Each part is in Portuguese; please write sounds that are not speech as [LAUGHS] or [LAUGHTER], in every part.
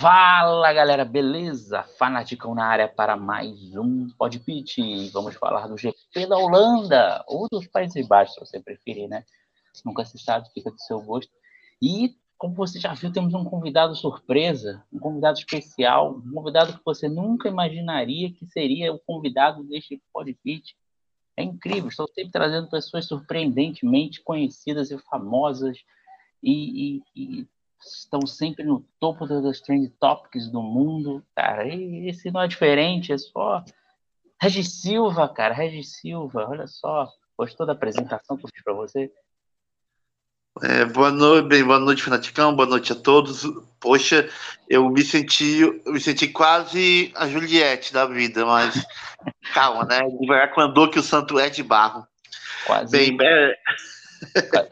Fala galera, beleza? Fanaticão na área para mais um Podpit. Vamos falar do GP da Holanda, ou dos Países Baixos, se você preferir, né? Nunca se sabe, fica do seu gosto. E, como você já viu, temos um convidado surpresa, um convidado especial, um convidado que você nunca imaginaria que seria o convidado deste Podpit. É incrível, estou sempre trazendo pessoas surpreendentemente conhecidas e famosas e, e, e estão sempre no topo das trend topics do mundo, cara. E esse não é diferente, é só Regis Silva, cara, Regis Silva, olha só. Gostou da apresentação que eu fiz para você? É, boa noite, bem, boa noite, Fanaticão, boa noite a todos. Poxa, eu me senti, eu me senti quase a Juliette da vida, mas [LAUGHS] calma, né? Devagar quando que o santo é de barro. Quase. Bem, é...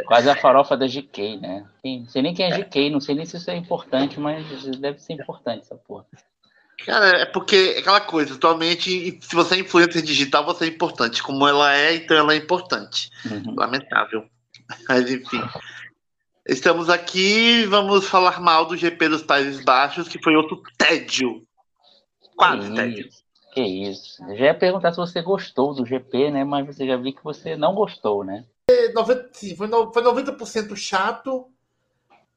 Quase a farofa da GK, né? Não sei nem quem é GK, não sei nem se isso é importante, mas deve ser importante essa porra. Cara, é porque é aquela coisa, atualmente, se você é influencer digital, você é importante. Como ela é, então ela é importante. Uhum. Lamentável. [LAUGHS] Mas enfim. Estamos aqui, vamos falar mal do GP dos Países Baixos, que foi outro tédio. Quase que tédio. Isso, que isso. Eu já ia perguntar se você gostou do GP, né? Mas você já viu que você não gostou, né? 90, sim, foi, no, foi 90% chato,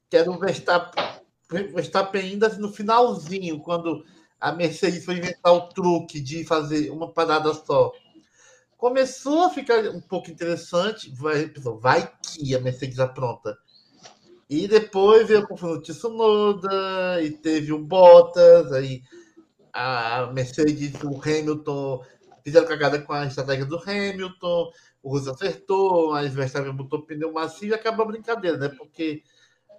que era o Verstappen, Verstappen ainda no finalzinho, quando a Mercedes foi inventar o truque de fazer uma parada só. Começou a ficar um pouco interessante, vai, vai que a Mercedes apronta. E depois veio o Tsunoda, e teve o Bottas, aí a Mercedes, o Hamilton, fizeram cagada com a estratégia do Hamilton, o Russo acertou, mas Verstappen botou pneu macio e acabou a brincadeira, né? Porque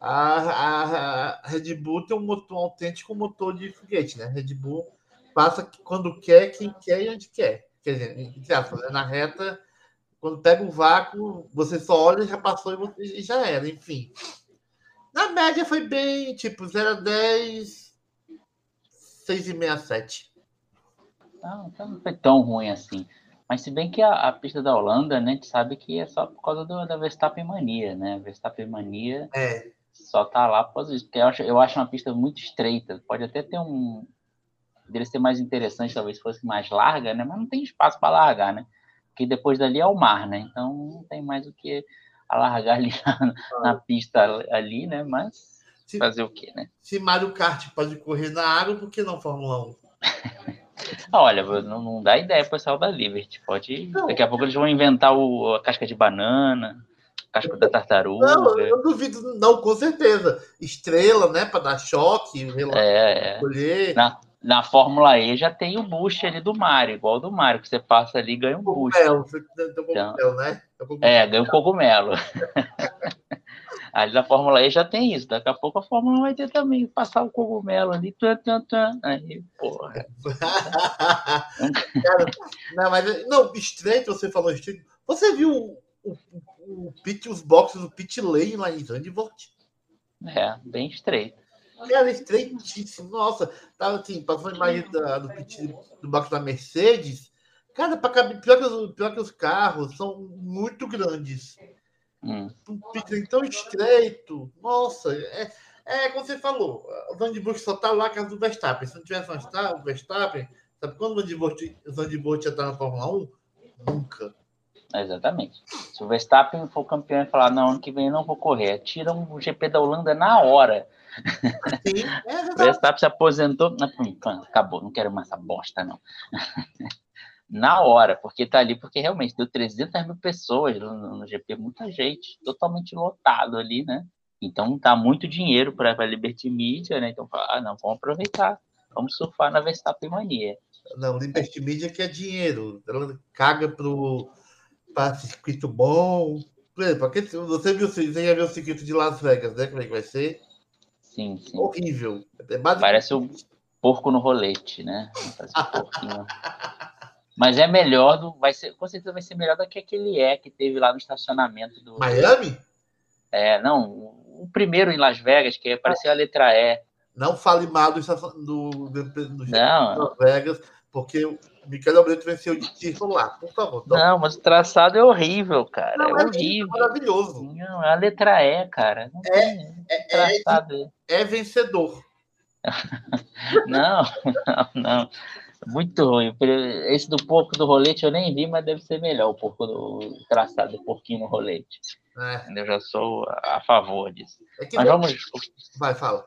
a, a, Red Bull tem um motor autêntico, motor de foguete, né? A Red Bull passa quando quer, quem quer e onde quer. Quer dizer, né? na reta, quando pega um vácuo, você só olha, já passou e, você, e já era, enfim. Na média foi bem, tipo, 0 a 10, 6,5 a 7. Não, não foi tão ruim assim. Mas se bem que a, a, pista da Holanda, né, a gente sabe que é só por causa do, da Verstappen mania, né? Verstappen mania é. só tá lá por causa disso. Porque eu acho, eu acho uma pista muito estreita. Pode até ter um. Poderia ser mais interessante, talvez fosse mais larga, né? Mas não tem espaço para largar, né? Porque depois dali é o mar, né? Então não tem mais o que alargar [LAUGHS] ali na, na pista ali, né? Mas se, fazer o quê, né? Se Mario Kart pode correr na água, por que não Fórmula 1? [LAUGHS] Olha, não, não dá ideia pro pessoal da Liberty. Pode. Não. Daqui a pouco eles vão inventar o, a casca de banana, casca da tartaruga. Não, eu duvido, não, com certeza. Estrela, né? Para dar choque, é, é. Na, na Fórmula E já tem o boost ali do Mario, igual do Mario, que você passa ali e ganha um boost. Cogumelo, você tem um cogumelo, então, né? É, ganha um cogumelo. [LAUGHS] Ali na Fórmula E já tem isso. Daqui a pouco a Fórmula vai ter também, passar o cogumelo ali. Tum, tum, tum. Aí, porra. [LAUGHS] Cara, não, mas não, estreito, você falou estreito. Você viu o, o, o pit, os boxes do pit lane lá em Zandvoort? É, bem estreito. Cara, estreitíssimo. Nossa, tava assim, passando a imagem da, do pit do box da Mercedes. Cara, para caber, pior que, os, pior que os carros são muito grandes. Hum. Um pitch tão estreito. Nossa, é, é como você falou. O Zandvoort só tá lá caso do Verstappen. Se não tivesse o Verstappen, sabe quando o Zandvoort já tá na Fórmula 1? Nunca. Exatamente. Se o Verstappen for campeão e falar, não, ano que vem eu não vou correr, tira um GP da Holanda na hora. Sim, é [LAUGHS] o Verstappen se aposentou. Acabou, não quero mais essa bosta, não. [LAUGHS] na hora, porque tá ali, porque realmente deu 300 mil pessoas no, no GP, muita gente, totalmente lotado ali, né? Então tá muito dinheiro para a Liberty Media, né? Então, ah, não, vamos aproveitar, vamos surfar na Verstappen mania. Não, Liberty Media que é dinheiro, ela caga pro para circuito bom. Porque você viu, você já viu o circuito de Las Vegas, né? Como é que vai ser? Sim, sim. Horrível. É Parece o porco no rolete, né? Parece um porquinho. [LAUGHS] Mas é melhor, do, vai ser, com certeza vai ser melhor do que aquele é que teve lá no estacionamento do. Miami? É, não, o primeiro em Las Vegas, que apareceu a letra E. Não fale mal do, do, do, do não. Las Vegas, porque o Michele Alberto venceu de título lá, por favor. Não. não, mas o traçado é horrível, cara. Não, é, é horrível. maravilhoso. Não, é a letra E, cara. Não é, é, é, traçado. é, é vencedor. [LAUGHS] [LAUGHS] não, não, não. Muito ruim. Esse do porco do rolete eu nem vi, mas deve ser melhor o porco do traçado do porquinho no rolete. É. Eu já sou a favor disso. É mas vamos. Vai, fala.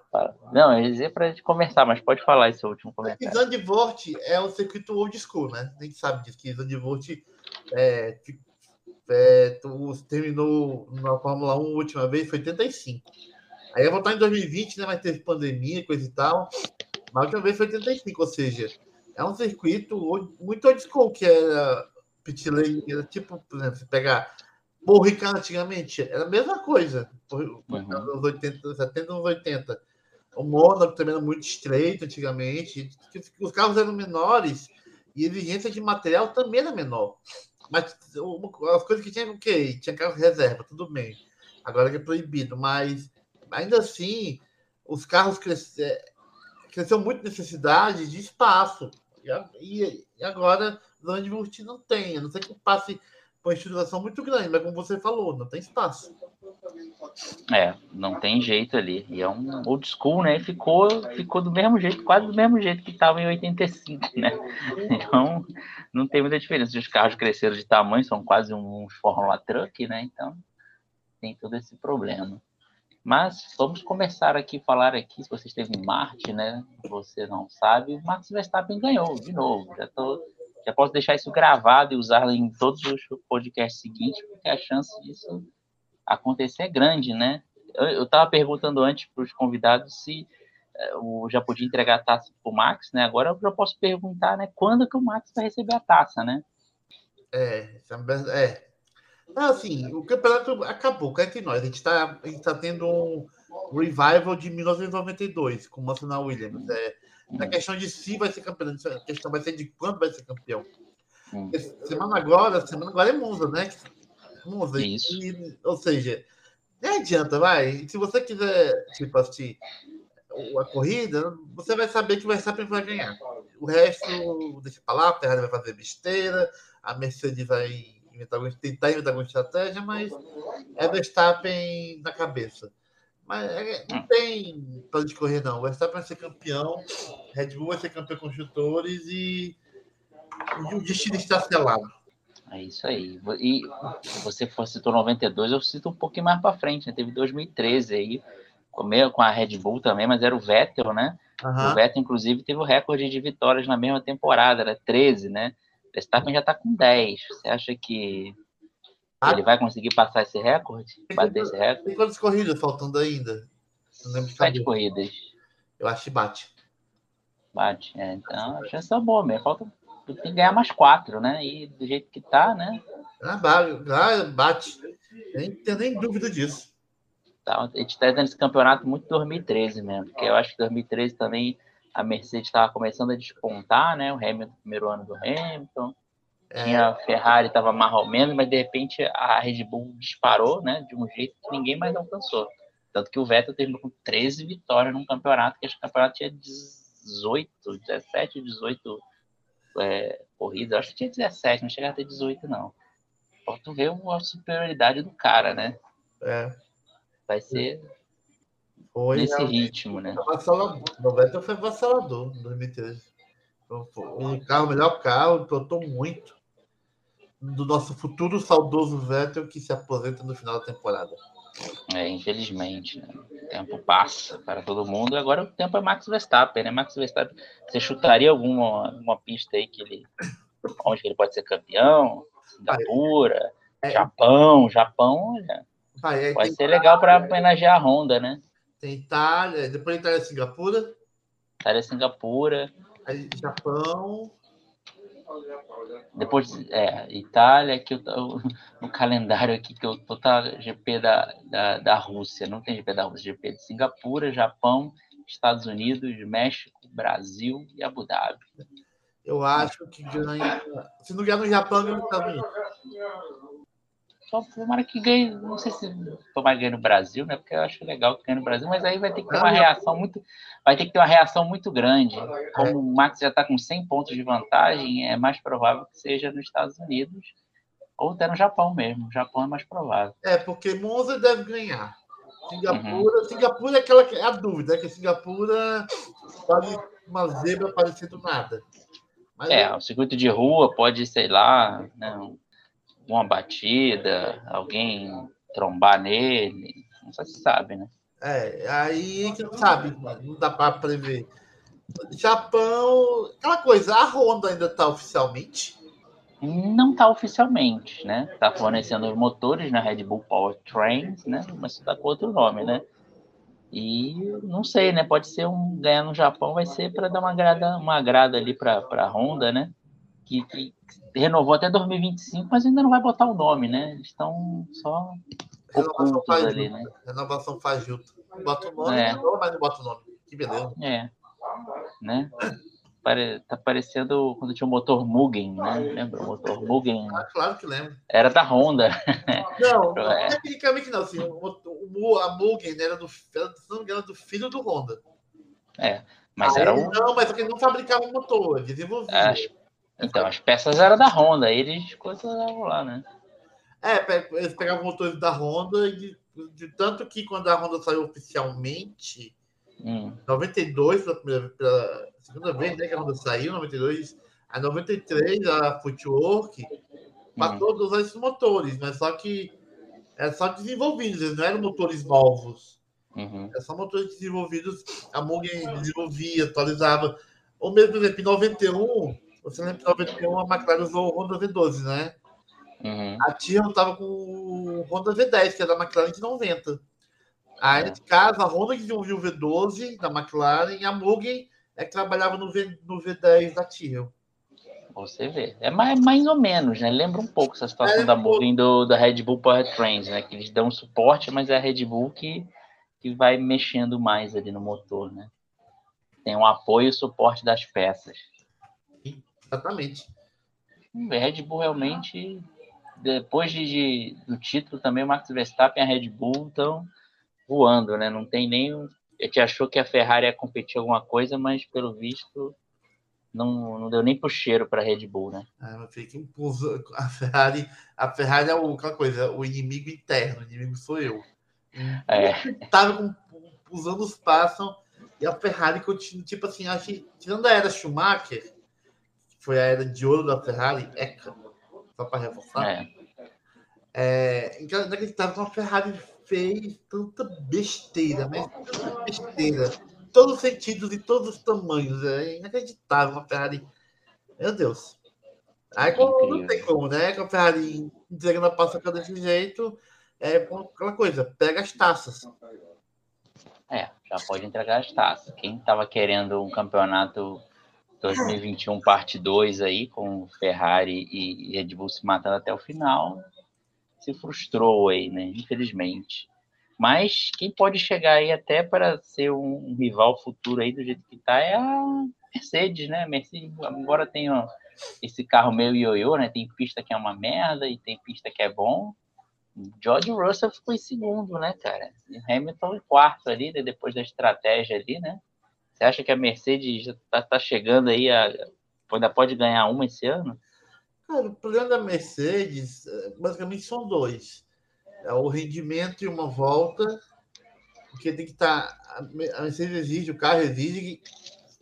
Não, eu ia dizer para a gente conversar, mas pode falar esse último comentário. É Zandvoort é o circuito old school, né? A gente sabe disso, que Zandvoort é, é, terminou na Fórmula 1 a última vez, foi 85. Aí ia voltar em 2020, né? Mas teve pandemia, coisa e tal. Mas a última vez foi 85, ou seja, é um circuito muito old school, que era pit lane, tipo, por exemplo, você pegar Ricard antigamente, era a mesma coisa. Uhum. Nos 80, 70, anos 80. O Mônaco também era muito estreito antigamente. Os carros eram menores e a exigência de material também era menor. Mas as coisas que tinha, ok, tinha carro reserva, tudo bem. Agora que é proibido, mas ainda assim, os carros cresceram, cresceu muito necessidade de espaço. E, e agora, Zandvoort não tem, a não ser que passe uma estruturação muito grande, mas como você falou, não tem espaço. É, não tem jeito ali. E é um old school, né? Ficou, ficou do mesmo jeito, quase do mesmo jeito que estava em 85, né? Então, não tem muita diferença. Os carros cresceram de tamanho, são quase um Fórmula Truck, né? Então, tem todo esse problema. Mas vamos começar aqui falar aqui, se você esteve em Marte, né? Você não sabe, Max Verstappen ganhou de novo. Já tô já posso deixar isso gravado e usar em todos os podcasts seguintes, porque a chance disso acontecer é grande, né? Eu estava perguntando antes para os convidados se uh, já podia entregar a taça para o Max, né? Agora eu já posso perguntar, né? Quando que o Max vai receber a taça, né? É, é. Assim, o campeonato acabou, cá entre nós. A gente está tá tendo um revival de 1992 com o National Williams. É, na questão de se vai ser campeão, a questão vai ser de quando vai ser campeão. Hum. Semana agora, semana agora é Monza, né? Monza. Isso. E, ou seja, nem adianta, vai. Se você quiser tipo, assistir a corrida, você vai saber que o Verstappen vai ganhar. O resto, deixa pra lá, a Ferrari vai fazer besteira, a Mercedes vai inventar, tentar inventar alguma estratégia, mas é Verstappen na cabeça. Mas é, não tem para discorrer, não. O Verstappen vai ser campeão, Red Bull vai ser campeão construtores e, e o destino está selado. É isso aí. E se você for citou 92, eu cito um pouquinho mais para frente, né? Teve 2013 aí, com a Red Bull também, mas era o Vettel, né? Uhum. O Vettel, inclusive, teve o recorde de vitórias na mesma temporada, era 13, né? Verstappen já está com 10. Você acha que ah. Ele vai conseguir passar esse recorde? Bater esse recorde? Tem quantas corridas faltando ainda? Sete corridas. Eu acho que bate. Bate, é, então a chance é boa mesmo. Falta, tem que ganhar mais quatro, né? E do jeito que tá, né? Ah, bate. Nem tenho nem dúvida disso. Tá, a gente tá dando esse campeonato muito 2013 mesmo, porque eu acho que 2013 também a Mercedes estava começando a despontar, né? O Hamilton, primeiro ano do Hamilton. Tinha a Ferrari, estava mais ou menos, mas de repente a Red Bull disparou, né? De um jeito que ninguém mais alcançou. Tanto que o Vettel terminou com 13 vitórias num campeonato, que esse campeonato tinha 18, 17, 18 é, corridas. Acho que tinha 17, não chegava a ter 18, não. Pra tu ver a superioridade do cara, né? É. Vai ser foi nesse ritmo, né? O Vettel foi vassalador em 2013. Um carro, melhor carro, pilotou muito do nosso futuro saudoso Vettel que se aposenta no final da temporada. É, infelizmente, né? o tempo passa para todo mundo. Agora o tempo é Max Verstappen, né? Max Verstappen, você chutaria alguma, alguma pista aí que ele, onde ele pode ser campeão? Singapura, é, Japão, Japão, olha, vai, é, pode ser legal para homenagear a Honda, né? Tem Itália, depois Itália, Singapura. Itália, Singapura. Aí, Japão. Depois, é, Itália, que eu, [LAUGHS] no calendário aqui que eu tô tá GP da, da, da Rússia, não tem GP da Rússia, GP de Singapura, Japão, Estados Unidos, México, Brasil e Abu Dhabi. Eu acho que ganha. Se não ganhar no Japão, ganha nos Estados Unidos. Só tomara que ganhe, não sei se tomara que ganhe no Brasil, né? Porque eu acho legal que ganhe no Brasil, mas aí vai ter que ter uma reação muito, vai ter que ter uma reação muito grande. Como o Max já está com 100 pontos de vantagem, é mais provável que seja nos Estados Unidos ou até no Japão mesmo. O Japão é mais provável. É, porque Monza deve ganhar. Singapura, uhum. Singapura é aquela é a dúvida, é que Singapura pode uma zebra parecendo nada. Mas é, o circuito de rua pode, sei lá, né, uma batida, alguém trombar nele, não se sabe, né? É, aí que não sabe, não dá para prever. Japão, aquela coisa, a Honda ainda está oficialmente? Não está oficialmente, né? Está fornecendo os motores na Red Bull Powertrains, né? Mas está com outro nome, né? E não sei, né? Pode ser um ganhar no Japão, vai ser para dar uma grada, uma grada ali para a Honda, né? Que, que, renovou até 2025, mas ainda não vai botar o nome, né? Eles estão só Renovação faz ali, né? Renovação faz junto. Bota o nome, é. mas não bota o nome. Que beleza. É. Né? Pare... Tá parecendo quando tinha o motor Mugen, né? Lembra? O motor Mugen. Ah, claro que lembro. Era da Honda. Não, [LAUGHS] não é. tecnicamente não. Assim, o, a Mugen era do, era do filho do Honda. É. Mas era um... Não, mas ele não fabricava o motor, desenvolvia. As... Então, as peças eram da Honda, eles coisavam lá, né? É, eles pegavam motores da Honda, de, de, tanto que quando a Honda saiu oficialmente, hum. 92, pela, primeira, pela segunda vez né, que a Honda saiu, 92, a 93, a Footwork, passou hum. a usar esses motores, mas só que é só desenvolvidos, eles não eram motores novos. Uhum. É só motores desenvolvidos, a Mugen desenvolvia, atualizava. Ou mesmo, por exemplo, em 91, você lembra que em 91 a McLaren usou o Honda V12, né? Uhum. A Tyrrell estava com o Honda V10, que é da McLaren de 90. Aí, de casa, a Honda que desenvolveu o V12 da McLaren e a Mugen é que trabalhava no, v, no V10 da Tyrrell. Você vê. É mais, mais ou menos, né? Lembra um pouco essa situação é, da Mugen do, da Red Bull Powertrains, né? Que eles dão suporte, mas é a Red Bull que, que vai mexendo mais ali no motor, né? Tem um apoio e suporte das peças. Exatamente. Red Bull realmente depois de, de, do título também o Max Verstappen e a Red Bull estão voando, né? Não tem nem. A gente achou que a Ferrari ia competir alguma coisa, mas pelo visto não, não deu nem pro cheiro para a Red Bull, né? É, fica a Ferrari, a Ferrari é o, aquela coisa, o inimigo interno, o inimigo sou eu. É. Tava com, os anos passam e a Ferrari continua, tipo assim, acho que, tirando a era Schumacher, foi a era de ouro da Ferrari, é só para reforçar. É. É, inacreditável como a Ferrari fez tanta besteira, mas tanta besteira. Todos os sentidos e todos os tamanhos. É inacreditável uma Ferrari. Meu Deus. Aí não tem como, né? Com a Ferrari entregando a paçoca desse jeito, é aquela coisa, pega as taças. É, já pode entregar as taças. Quem estava querendo um campeonato 2021 parte 2 aí, com Ferrari e Red Bull se matando até o final, se frustrou aí, né? Infelizmente. Mas quem pode chegar aí até para ser um, um rival futuro aí do jeito que tá é a Mercedes, né? Mercedes agora tem ó, esse carro meio ioiô, né? Tem pista que é uma merda e tem pista que é bom. George Russell ficou em segundo, né, cara? Hamilton em quarto ali, né? depois da estratégia ali, né? Você acha que a Mercedes está tá chegando aí a ainda pode ganhar uma esse ano? Cara, o problema da Mercedes é, basicamente são dois. É o rendimento e uma volta, porque tem que estar. Tá, a Mercedes exige, o carro exige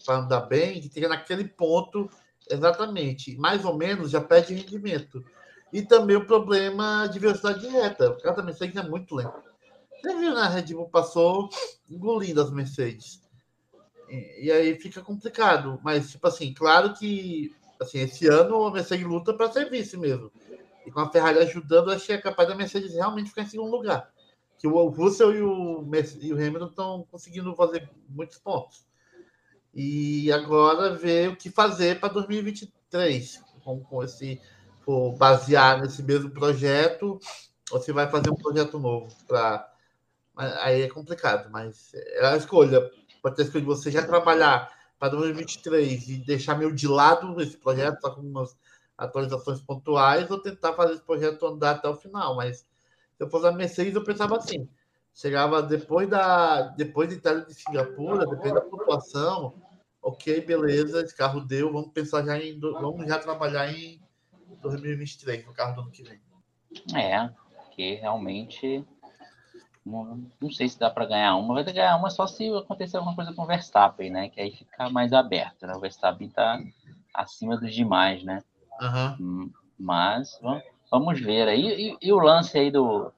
para andar bem, que tenha naquele ponto exatamente. Mais ou menos já perde rendimento. E também o problema de velocidade de reta. O carro da Mercedes é muito lento. Você viu, né? A Red Bull passou engolindo as Mercedes. E, aí fica complicado. Mas, tipo assim, claro que assim, esse ano a Mercedes luta para ser vice mesmo. E com a Ferrari ajudando, é capaz da Mercedes realmente ficar em segundo lugar. Que o Russell e o, e o Hamilton estão conseguindo fazer muitos pontos. E agora ver o que fazer para 2023. Com, com esse, for basear nesse mesmo projeto, ou se vai fazer um projeto novo. Pra, aí é complicado, mas é a escolha pode ter escolhido você já trabalhar para 2023 e deixar meio de lado esse projeto, só com umas atualizações pontuais, ou tentar fazer esse projeto andar até o final. Mas se eu fosse a Mercedes, eu pensava assim: chegava depois da depois de Itália de Singapura, depois da pontuação, ok, beleza, esse carro deu, vamos pensar já em vamos já trabalhar em 2023, no carro do ano que vem. É, que realmente Não, não sei se dá para ganhar uma. Vai ganhar uma só se acontecer alguma coisa com o Verstappen, né? Que aí fica mais aberto, né? O Verstappen tá acima dos demais, né? Uhum. Mas vamos, vamos ver aí. E, e, o lance aí do,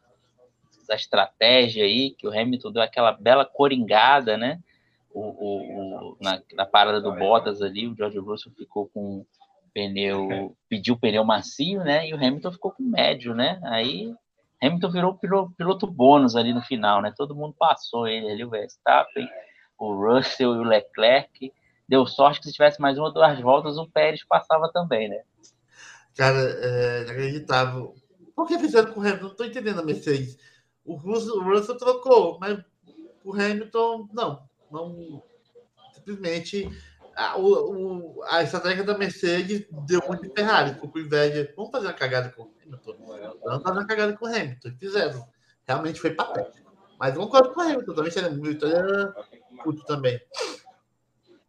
da estratégia aí, que o Hamilton deu aquela bela coringada, né? O, o, o na, na, parada do Bottas ali, o George Russell ficou com pneu, pediu pneu macio, né? E o Hamilton ficou com médio, né? Aí Hamilton virou piloto, bônus ali no final, né? Todo mundo passou ele ali, o Verstappen, o Russell e o Leclerc. Deu sorte que se tivesse mais uma ou duas voltas, o Pérez passava também, né? Cara, é inacreditável. Por que fizeram com o Hamilton? Não tô entendendo a Mercedes. O Russell, o Russell trocou, mas o Hamilton, não. não simplesmente a, o, a estratégia da Mercedes deu muito de Ferrari, ficou com inveja. Vamos fazer uma cagada com o Hamilton. Vamos fazer uma cagada com o Hamilton. Fizeram. Realmente foi patético. Mas concordo com o Hamilton também. Seria muito puto também.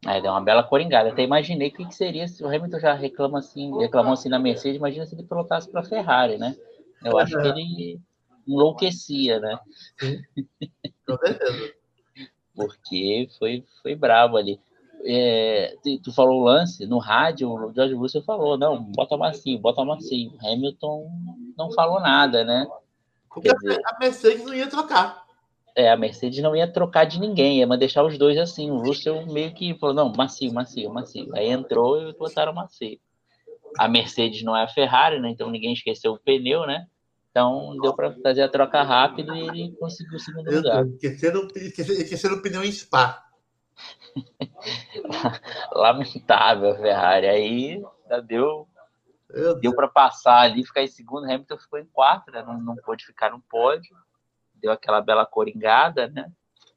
É, deu uma bela coringada. Até imaginei o que, seria se o Hamilton já reclama assim, reclamou assim na Mercedes. Imagina se ele pilotasse para a Ferrari, né? Eu acho que ele enlouquecia, né? Porque foi, foi bravo ali é, tu falou o lance, no rádio, o George Russell falou, não, bota macio, bota macio. Hamilton não falou nada, né? Porque dizer, a Mercedes não ia trocar. É, a Mercedes não ia trocar de ninguém, ia deixar os dois assim. O Russell meio que falou, não, macio, macio, macio. Aí entrou e botaram macio. A Mercedes não é a Ferrari, né? Então ninguém esqueceu o pneu, né? Então deu para fazer a troca rápido e ele conseguiu o segundo lugar. Esqueceram, esqueceram o pneu em Spa. [LAUGHS] Lamentável a Ferrari. Aí já deu, deu para passar ali, ficar em segundo. Hamilton ficou em quarto, né? não, não pôde ficar no pódio. Deu aquela bela coringada, né?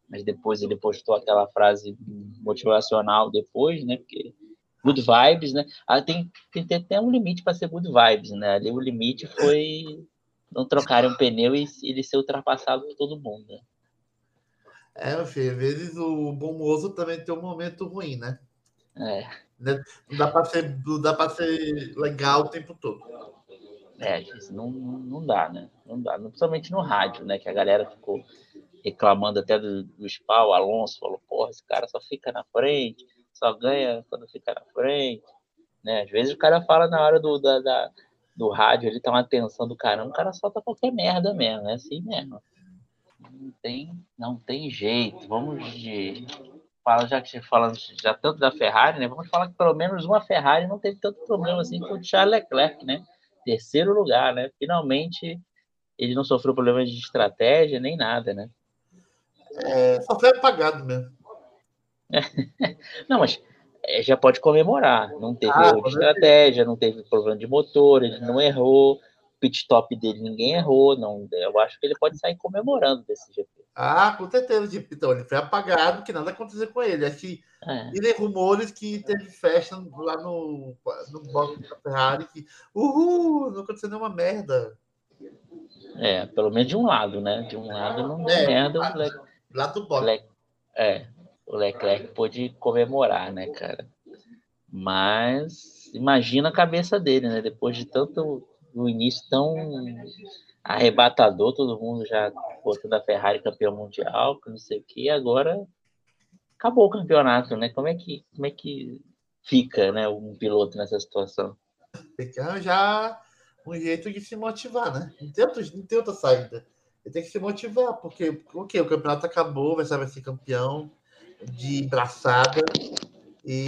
Mas depois ele postou aquela frase motivacional depois, né? Porque good vibes, né? Ah, tem, tem, tem até um limite para ser good vibes, né? Ali o limite foi não trocarem um pneu e ele ser ultrapassado por todo mundo. Né? É, meu filho, às vezes o bom moço também tem um momento ruim, né? É. Né? Não dá para ser, não dá para ser legal o tempo todo. É, isso não, não dá, né? Não dá. Principalmente no rádio, né? Que a galera ficou reclamando até do, do Spa, o Alonso falou, porra, esse cara só fica na frente, só ganha quando fica na frente. Né? Às vezes o cara fala na hora do, da, da do rádio, ele tá uma atenção do caramba, o cara solta qualquer merda mesmo, é assim mesmo. Não tem, não tem jeito. Vamos de. Fala, já que falando já tanto da Ferrari, né? Vamos falar que pelo menos uma Ferrari não teve tanto problema assim com o Charles Leclerc, né? Terceiro lugar, né? Finalmente ele não sofreu problemas de estratégia nem nada, né? É, só foi apagado mesmo. [LAUGHS] não, mas é, já pode comemorar. Não teve ah, erro de estratégia, não teve problema de motor, ele não errou pit stop dele ninguém errou, não. Eu acho que ele pode sair comemorando desse GP. Ah, com certeza, então ele foi apagado, que nada aconteceu com ele. Acho que é. ele rumores que teve festa lá no, no box da Ferrari, que uhul, não aconteceu nenhuma merda. É, pelo menos de um lado, né? De um lado não deu é, merda. Lá, o Le... lá do box. Le... É, o Leclerc pôde comemorar, né, cara? Mas imagina a cabeça dele, né? Depois de tanto no início tão arrebatador, todo mundo já botando a Ferrari campeão mundial, não sei o que, agora acabou o campeonato, né? Como é que, como é que fica, né, um piloto nessa situação? Tem que arranjar um jeito de se motivar, né? Não tem, outro, não tem outra saída. Ele tem que se motivar, porque okay, o campeonato acabou, vai ser campeão de braçada, e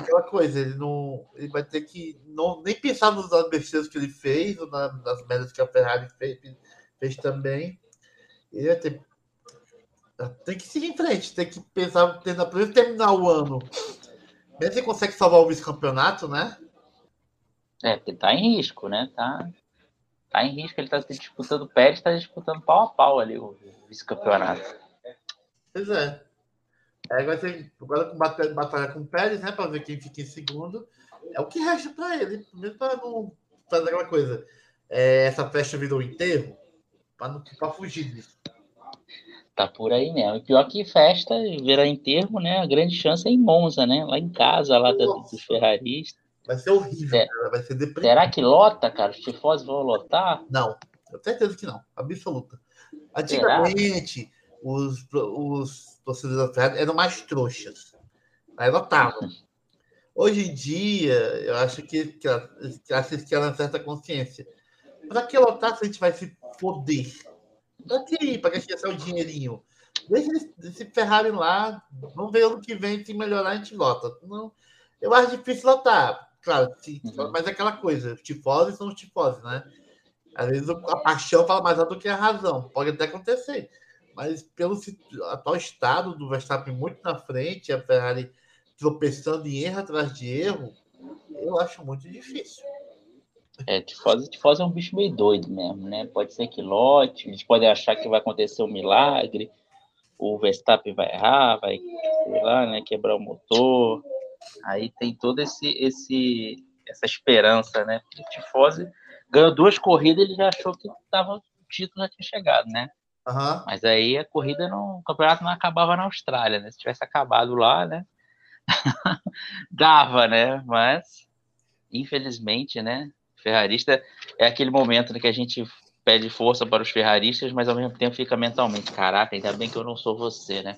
aquela coisa, ele não. Ele vai ter que não, nem pensar nos besteiras que ele fez, ou na, nas merdas que a Ferrari fez, fez também. Ele vai ter. Tem que seguir em frente, tem que pensar, tentar primeiro terminar o ano. Mesmo se consegue salvar o vice-campeonato, né? É, porque tá em risco, né? Tá, tá em risco, ele tá disputando o Pérez, tá disputando pau a pau ali o vice-campeonato. Pois é. Aí vai ser agora com batalha, batalha com o Pérez, né? Para ver quem fica em segundo. É o que resta para ele, mesmo para não fazer aquela coisa. É, essa festa virou enterro, para fugir disso. Tá por aí mesmo. E pior que festa virar enterro, né? A grande chance é em Monza, né? Lá em casa, lá Nossa. dos ferraristas. Vai ser horrível, é. cara. Vai ser deprimido. Será que lota, cara? Os tifosi vão lotar? Não, eu tenho certeza que não. Absoluta. Antigamente, os, os torcedores da Ferrari eram mais trouxas. Aí lotavam. Hoje em dia, eu acho que, que, que, acho que ela certa consciência. Para que lotar se a gente vai se foder? Para que Para gastar o dinheirinho? Deixa esse Ferrari lá, vamos ver ano que vem, se melhorar, a gente lota. Não, eu acho difícil lotar. Claro, uhum. mas é aquela coisa, tifose são os tifoses, né? Às vezes a paixão fala mais alto do que a razão. Pode até acontecer. Mas pelo atual estado do Verstappen muito na frente, a Ferrari tropeçando em erro atrás de erro, eu acho muito difícil. É, tifose, tifose é um bicho meio doido mesmo, né? Pode ser que lote, eles podem achar que vai acontecer um milagre, o Verstappen vai errar, vai, sei lá, né, quebrar o motor. Aí tem todo esse, esse essa esperança, né? Porque tifose ganhou duas corridas, ele já achou que tava, o título já tinha chegado, né? Uhum. Mas aí a corrida, não, o campeonato não acabava na Austrália, né? Se tivesse acabado lá, né? [LAUGHS] Dava, né? Mas, infelizmente, né? Ferrarista é aquele momento né, que a gente pede força para os ferraristas, mas ao mesmo tempo fica mentalmente, caraca, ainda bem que eu não sou você, né?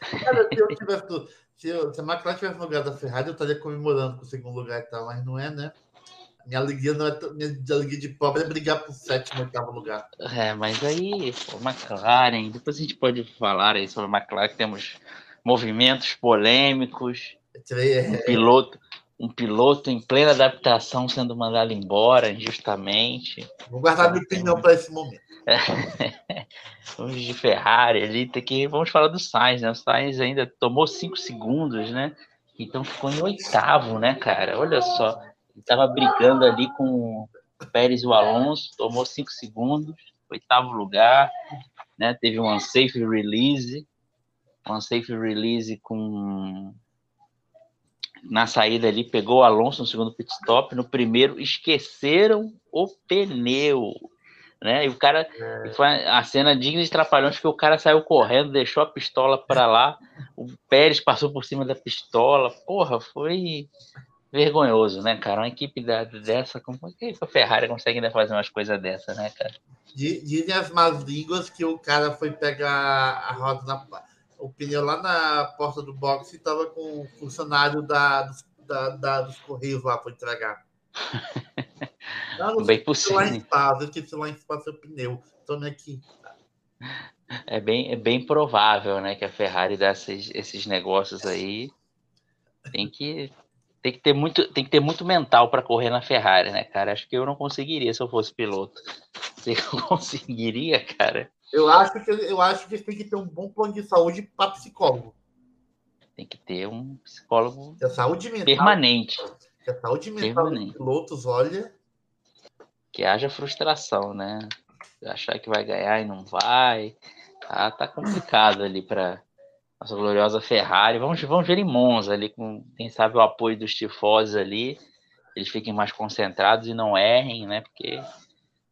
Cara, se eu [LAUGHS] tivesse, se, eu, se a McLaren tivesse no lugar da Ferrari, eu estaria comemorando com o segundo lugar e tal, mas não é, né? Minha alegria não é minha alegria de pobre é brigar por sétimo, oitavo lugar. É, mas aí, pô, McLaren, depois a gente pode falar aí sobre a McLaren, temos movimentos polêmicos, é. um piloto, um piloto em plena adaptação sendo mandado embora injustamente. Vou guardar minha opinião para esse momento. vamos [LAUGHS] de Ferrari ali, tem que vamos falar do Sainz, né? O Sainz ainda tomou cinco segundos, né? Então ficou em oitavo, né, cara? Olha só. Estava brigando ali com o Pérez e o Alonso, tomou cinco segundos, oitavo lugar, né? Teve um unsafe release, um unsafe release com na saída ali, pegou o Alonso no segundo pit stop, no primeiro esqueceram o pneu, né? E o cara, é. foi a cena digna de trapalhões que o cara saiu correndo, deixou a pistola para lá, o Pérez passou por cima da pistola, porra, foi vergonhoso, né, cara? Uma equipe dessa, como é que a Ferrari consegue ainda fazer umas coisas dessa, né, cara? Dizem as más línguas que o cara foi pegar a roda na. O pneu lá na porta do box e tava com o funcionário da, dos, da, da, dos Correios lá para entregar. [LAUGHS] Não, não bem possível. lá em espaço, esqueci lá em espaço o pneu. Tome aqui. É bem, é bem provável, né, que a Ferrari dá esses, esses negócios aí. Tem que tem que ter muito, tem que ter muito mental para correr na Ferrari, né, cara? Acho que eu não conseguiria se eu fosse piloto. [LAUGHS] Você conseguiria, cara? Eu acho que eu acho que tem que ter um bom plano de saúde para psicólogo. Tem que ter um psicólogo a saúde mental, permanente. a saúde mental permanente. dos pilotos, olha. Que haja frustração, né? Achar que vai ganhar e não vai. Tá, tá complicado ali para nossa gloriosa Ferrari. Vamos, vamos ver em Monza ali, com quem sabe o apoio dos tifoses ali, eles fiquem mais concentrados e não errem, né? Porque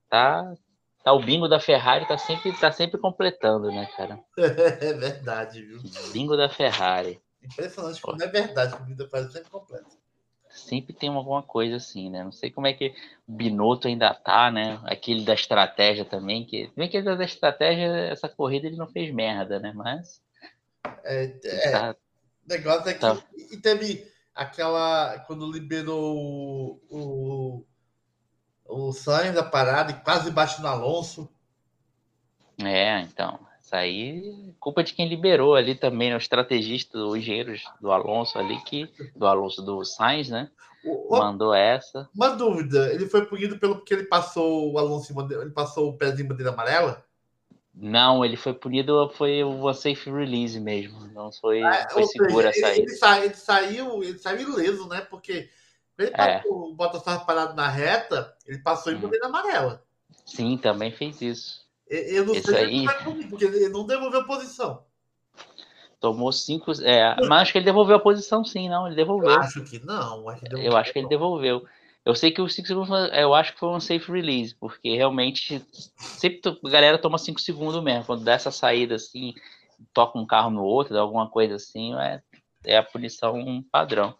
tá, tá o bingo da Ferrari tá sempre, tá sempre completando, né, cara? [LAUGHS] É verdade, viu? Bingo da Ferrari. Impressionante como é verdade que o bingo da Ferrari sempre completa. Sempre tem alguma coisa assim, né? Não sei como é que o Binotto ainda tá, né? Aquele da estratégia também, que. Bem que ele da estratégia, essa corrida ele não fez merda, né? Mas é, é tá. negócio é que tá. e teve aquela quando liberou o, o, o Sainz da parada e quase bate no Alonso. É, então. Isso aí culpa de quem liberou ali também, né, o estrategista, os engenheiros do Alonso ali, que, do Alonso do Sainz, né? O, mandou essa. Uma dúvida, ele foi punido pelo porque ele passou o Alonso, ele passou o pezinho bandeira amarela? Não, ele foi punido, foi o safe release mesmo. Não foi, ah, foi segura seja. Ele, ele, ele, saiu, ele saiu ileso, né? Porque ele é. o Bottas estava parado na reta, ele passou em hum. bandeira amarela. Sim, também fez isso. Eu não Esse sei aí... Punir, porque ele não devolveu a posição. Tomou cinco. É, mas acho que ele devolveu a posição, sim, não. Ele devolveu. Eu acho que não. Acho que eu acho que ele devolveu. Eu sei que os 5 segundos, eu acho que foi um safe release, porque realmente sempre a galera toma 5 segundos mesmo. Quando dá essa saída assim, toca um carro no outro, dá alguma coisa assim, é, é a punição padrão.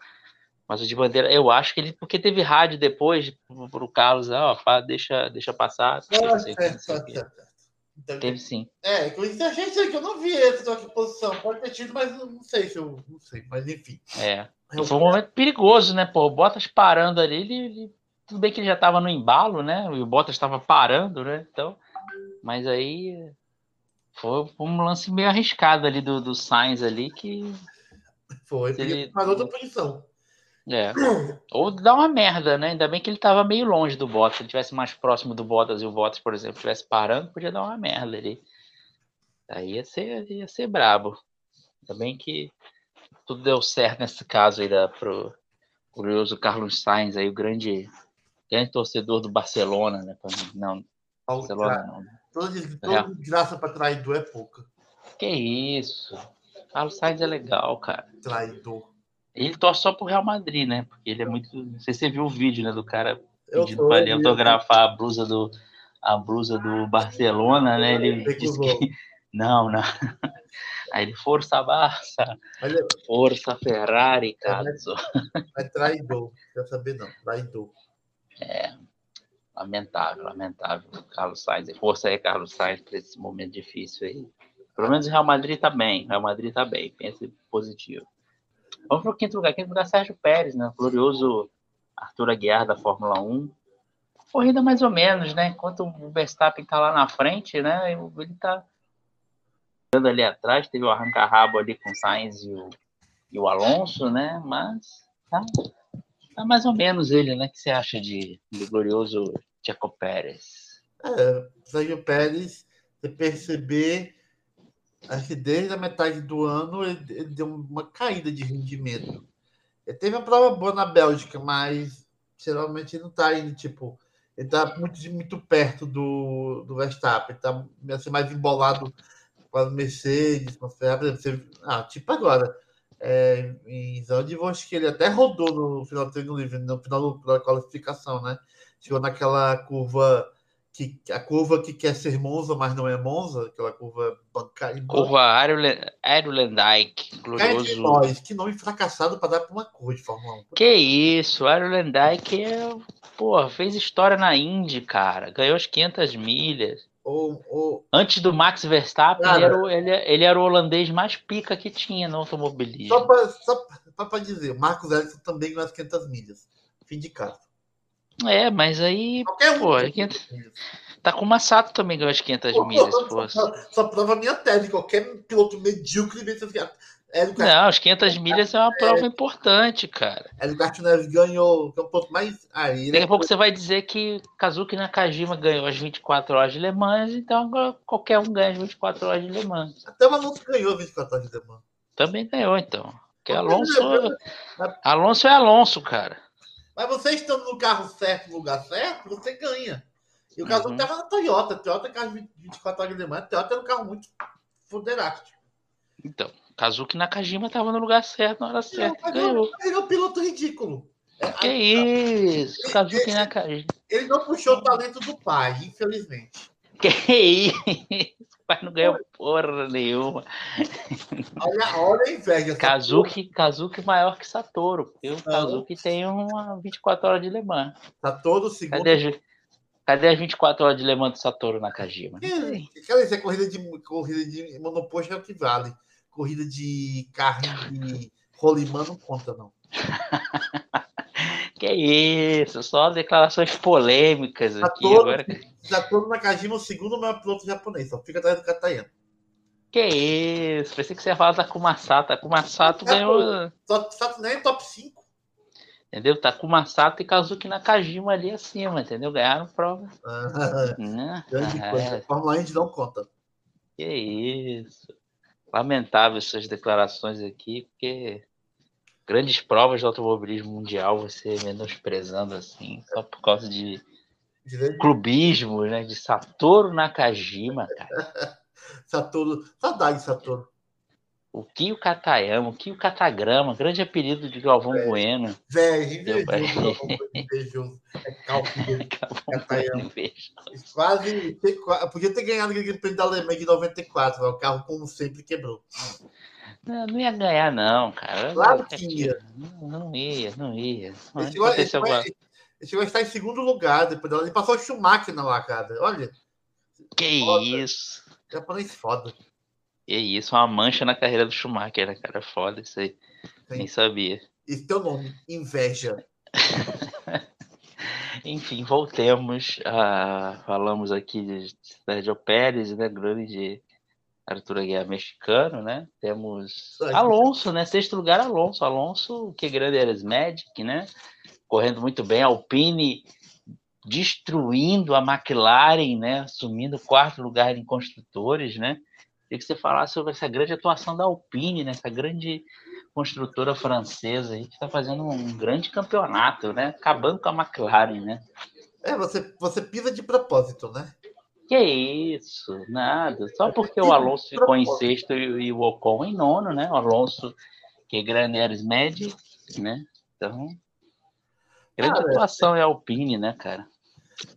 Mas o de bandeira, eu acho que ele, porque teve rádio depois para o Carlos, ó, oh, deixa, deixa passar. É, é, é, Então, Teve sim. É, inclusive a gente que eu não vi essa de posição. Pode ter tido, mas não sei se eu não sei. Mas enfim. É. Foi um momento perigoso, né? Pô, o Bottas parando ali, ele, ele- tudo bem que ele já tava no embalo, né? E o Bottas estava parando, né? Então, mas aí foi um lance meio arriscado ali do, do Sainz ali que Foi, ele- mas outra posição. é. Ou dá uma merda, né? Ainda bem que ele tava meio longe do Bottas. Se ele tivesse mais próximo do Bottas e o Bottas, por exemplo, estivesse parando, podia dar uma merda ali. Aí ia ser, ia ser brabo. Ainda bem que tudo deu certo nesse caso aí da, pro curioso Carlos Sainz aí, o grande, grande torcedor do Barcelona, né? Pra- Não, Ao- Barcelona não. né? Toda, des- toda desgraça para traidor é pouca. Que isso? Carlos Sainz é legal, cara. Traidor. Ele torce só pro Real Madrid, né? Porque ele é muito. Não sei se você viu o vídeo, né? Do cara pedindo pra ele autografar a blusa do a blusa do Barcelona, né? Ele disse que [LAUGHS] não, não. Aí ele força Barça, Mas é, força Ferrari, É, né? caso. [LAUGHS] é traidor. Quer saber, não. Traidor. Lamentável, lamentável. Carlos Sainz, força aí, Carlos Sainz, para esse momento difícil aí. Pelo menos o Real Madrid tá bem, o Real Madrid tá bem, pense positivo. Vamos para o quinto lugar, quinto lugar Sérgio Pérez, né? Glorioso Arthur Aguiar da Fórmula 1. Corrida mais ou menos, né? Enquanto o Verstappen tá lá na frente, né? Ele tá ali atrás, teve o arranca-rabo ali com o Sainz e o, e o Alonso, né? Mas tá, tá mais ou menos ele, né? O que você acha de, glorioso Checo Pérez? É, Sérgio Pérez, você perceber, acho que desde a metade do ano ele, ele deu uma caída de rendimento. Ele teve uma prova boa na Bélgica, mas geralmente ele não tá indo, tipo, ele tá muito, muito perto do, do Verstappen, tá assim, mais embolado com as Mercedes, com as Ferrari, você, ah, tipo agora. É, em Zandvoort, que ele até rodou no final do treino livre, no final da qualificação, né? Chegou naquela curva que a curva que quer ser Monza, mas não é Monza, aquela curva bancária. Curva entre glorioso. nós, que nome fracassado para dar para uma curva de Fórmula 1. Que isso, Aerolandike é, pô, fez história na Indy, cara. Ganhou as 500 milhas. Ou, ou, Antes do Max Verstappen, Cara. ele, era o, ele, ele era o holandês mais pica que tinha no automobilismo. só para só dizer, o Marcos Ericsson também ganhou as 500 milhas. Fim de casa. É, mas aí Qualquer um. Pô, é que- 500 milhas. tá com o Massato também ganhou as 500 milhas, pô. Só, só prova a minha tese. Qualquer piloto medíocre vence as 500. Hélio Castro- Não, as 500 milhas é uma prova importante, cara. Castro Neves ganhou, que é um ponto mais. Aí, né? Daqui a pouco você vai dizer que Kazuki Nakajima ganhou as 24 horas de Le Mans, então agora qualquer um ganha as 24 horas de Le Mans. Até o Alonso ganhou 24 horas de Le Mans. Também ganhou, então. Porque Alonso, é- Alonso é Alonso, cara. Mas você estando no carro certo, no lugar certo, você ganha. E o caso Uhum. estava na Toyota. Toyota é carro de 24 horas de demanda. Toyota era um carro muito foderástico. Então, Kazuki Nakajima tava no lugar certo, na hora certa, Mas ganhou. Ele é um piloto ridículo. É, Que isso, Kazuki Nakajima. Ele não puxou o talento do pai, infelizmente. Que isso, o pai não ganhou porra nenhuma. Olha, olha a inveja. Kazuki, Kazuki maior que Satoru, porque o Kazuki tem uma 24 horas de Le Mans. Tá todo segundo. Cadê as, cadê as 24 horas de Le Mans do Satoru Nakajima? Que- Quer dizer, corrida de, corrida de monoposto é o que vale. Corrida de carne de rolimã não conta, não. [LAUGHS] Que isso, só declarações polêmicas Tá aqui todo, agora. já todo Nakajima, o segundo maior piloto japonês. Só fica atrás do Katayama. Que isso, pensei que você ia falar da Kumasato. Takuma Sato ganhou, só nem top 5. entendeu? Takuma Sato e Kazuki Nakajima ali acima, entendeu? Ganharam prova. Ah, [LAUGHS] Né? grande Ah, coisa. é, Fórmula Indy não conta. que isso. Lamentável essas declarações aqui, porque grandes provas de automobilismo mundial você menosprezando assim, só por causa de clubismo, né? De Satoru Nakajima, cara. [LAUGHS] Satoru. Saudade, Satoru. O Kio Katayama, o Kio Katagrama, grande apelido de Galvão É. Bueno. Velho, invejoso. invejoso. É. [LAUGHS] Inveja. Quase. Podia ter ganhado aquele prêmio da Alemanha de 94. mas O carro, como sempre, quebrou. Não, não ia ganhar, não, cara. Claro que ia. Não, não ia, não ia. Não Ele chegou, ele, aconteceu chegou, agora. ele chegou a estar em segundo lugar. Depois dela. Ele passou o Schumacher na largada. Olha. Que foda. isso? Japonês foda. Que isso, uma mancha na carreira do Schumacher, né, cara? Foda isso aí. Sim. Nem sabia. E teu nome, inveja. [LAUGHS] Enfim, voltemos. A... Falamos aqui de Sérgio Pérez, né? Grande Arthur Guerra mexicano, né? Temos Alonso, né? Sexto lugar, Alonso. Alonso, que grande eres Magic, né? Correndo muito bem. Alpine destruindo a McLaren, né? Assumindo quarto lugar em construtores, né? Queria que você falasse sobre essa grande atuação da Alpine, né? Essa grande construtora francesa aí que está fazendo um grande campeonato, né? Acabando com a McLaren, né? É, você, você pisa de propósito, né? Que isso, nada. Só porque o Alonso ficou em sexto e, e o Ocon em nono, né? O Alonso, que é Graneres Med, né? Então, grande atuação é a Alpine, né, cara?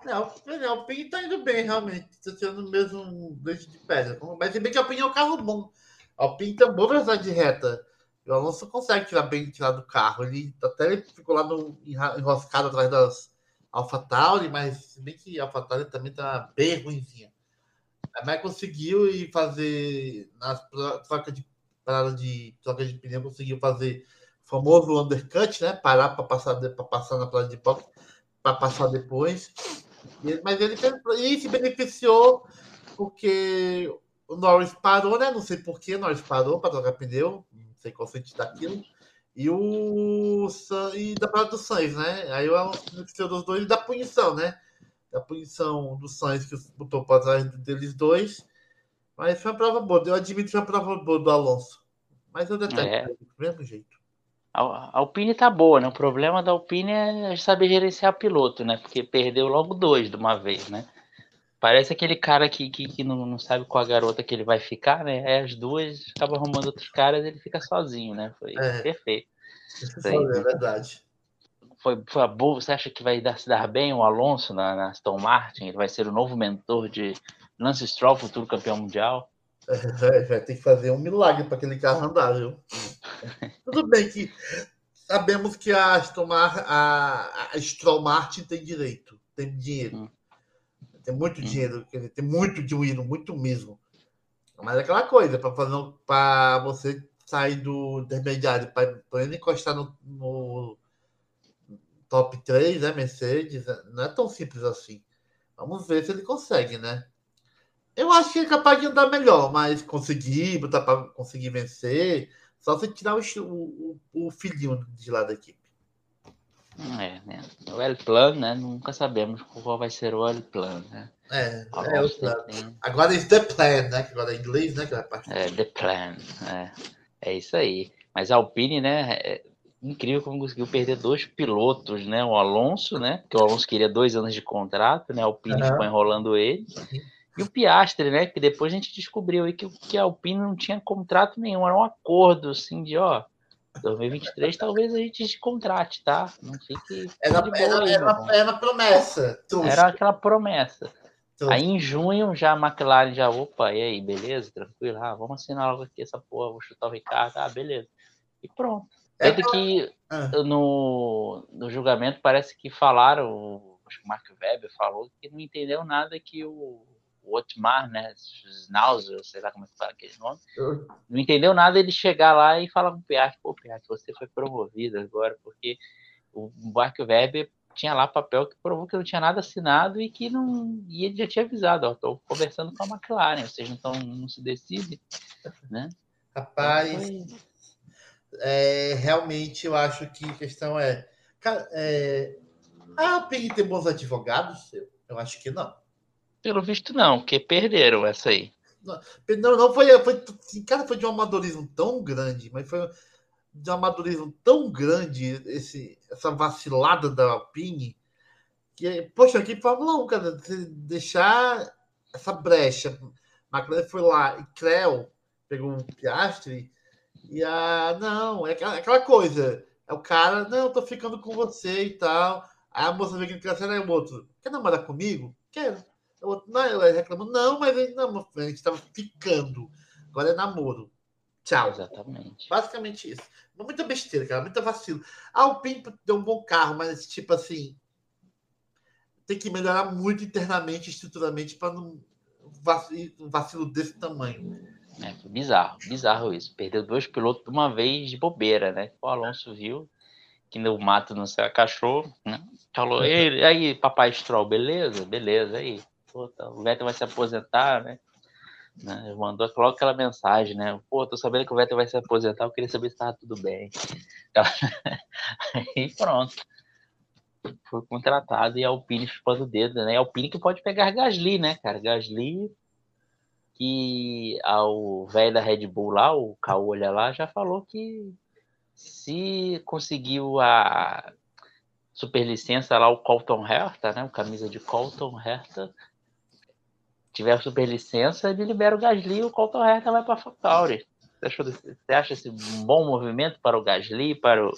Não, a Alpine tá indo bem, realmente. Tá sendo mesmo leite de pedra. Mas se bem que a Alpine é um carro bom. A Alpine tem uma boa velocidade de reta. O Alonso consegue tirar bem tirar do carro. Ele até ele ficou lá no, enroscado atrás das AlphaTauri, mas se bem que a AlphaTauri também tá bem ruimzinha. Mas conseguiu e fazer na troca de parada de troca de pneu conseguiu fazer o famoso undercut, né? Parar para passar para passar na parada de para passar depois. Mas ele e se beneficiou porque o Norris parou, né? Não sei por que o Norris parou para trocar pneu sei qual sentido daquilo. E o e da parte do Sainz, né? Aí o Alonso dos dois da punição, né? Da punição do Sainz que botou para trás deles dois. Mas foi uma prova boa. Eu admito que foi uma prova boa do Alonso. Mas eu detesto é. do mesmo jeito. A Alpine tá boa, né? O problema da Alpine é saber gerenciar piloto, né? Porque perdeu logo dois de uma vez, né? Parece aquele cara que, que, que não, não, sabe qual a garota que ele vai ficar, né? Aí as duas acabam arrumando outros caras e ele fica sozinho, né? Foi é. perfeito. Isso aí, é verdade. Foi, foi a boa. Você acha que vai dar, se dar bem o Alonso na, na Aston Martin? Ele vai ser o novo mentor de Lance Stroll, futuro campeão mundial? [LAUGHS] Vai ter que fazer um milagre para aquele carro andar, viu? [LAUGHS] Tudo bem que sabemos que a Aston Martin, a, a Stroll Martin tem direito, tem dinheiro. Hum tem muito uhum. dinheiro, quer dizer, tem muito dinheiro, muito mesmo. Mas é aquela coisa, para fazer para você sair do intermediário para ele encostar no, no, top 3, né, Mercedes, não é tão simples assim. Vamos ver se ele consegue, né? Eu acho que é capaz de andar melhor, mas conseguir, botar para conseguir vencer, só se tirar o, o, o filhinho de lá da equipe. É, né? O L-Plan, né? Nunca sabemos qual vai ser o L-Plan, né? É, é o plano. Tem... Agora é The Plan, né? Que agora é inglês, né? Que vai é, The Plan, é. É isso aí. Mas a Alpine, né? É incrível como conseguiu perder dois pilotos, né? O Alonso, né? Que o Alonso queria dois anos de contrato, né? A Alpine uhum. ficou enrolando ele. E o Piastre, né? Que depois a gente descobriu aí que, que a Alpine não tinha contrato nenhum, era um acordo, assim, de ó 2023 talvez a gente contrate, tá? Não fique. Era, era, aí, era, era promessa. Era aquela promessa. Aí em junho já a McLaren já, opa, e aí, beleza? Tranquilo? Ah, vamos assinar logo aqui essa porra, vou chutar o Ricardo, ah, beleza. E pronto. É Tanto que ah. no, no julgamento parece que falaram, acho que o Mark Webber falou que não entendeu nada que o o Otmar, né? Schnauzer, sei lá como é que fala aquele nome. Não entendeu nada ele chegar lá e falar com o Piastri, pô, Piastri, você foi promovido agora, porque o Mark Webber tinha lá papel que provou que não tinha nada assinado e que não. E ele já tinha avisado, ó, tô conversando com a McLaren, vocês não, tão, não se decidem, né? Rapaz, então, é, realmente eu acho que a questão é. Cara, é, a Alpine tem bons advogados? Eu acho que não. Pelo visto, não, porque perderam essa aí. Não, não foi, foi. Cara, foi de um amadorismo tão grande, mas foi de um amadorismo tão grande esse, essa vacilada da Alpine que, poxa, aqui Fórmula 1, cara, deixar essa brecha. McLaren foi lá e Creu pegou um Piastre e a. Não, é aquela, coisa. É o cara, não, tô ficando com você e tal. Aí a moça vê que ele é o outro. Quer namorar comigo? Quero. Outro, não, ela reclamou, não, mas ele, não, a gente estava ficando. Agora é namoro. Tchau. Exatamente. Basicamente isso. Muita besteira, cara, muita vacilo. Ah, o Pimp deu um bom carro, mas tipo assim, tem que melhorar muito internamente, estruturalmente, para não um vacilo desse tamanho. É, bizarro, bizarro isso. Perdeu dois pilotos de uma vez de bobeira, né? O Alonso viu que no mato não se cachorro, né? Falou, e aí, papai Stroll, beleza? Beleza, aí. Pô, tá, o Vettel vai se aposentar, né? né? Mandou logo aquela mensagem, né? Pô, tô sabendo que o Vettel vai se aposentar, eu queria saber se tava tudo bem. [LAUGHS] Aí pronto. Foi contratado e a Alpine chupando o dedo, né? A Alpine que pode pegar Gasly, né, cara? Gasly que ao velho da Red Bull lá, o Caolha lá, já falou que se conseguiu a superlicença lá, o Colton Herta, né? O camisa de Colton Herta, tiver superlicença, ele libera o Gasly e o Colton Herta vai para a AlphaTauri. Você acha esse um bom movimento para o Gasly, para o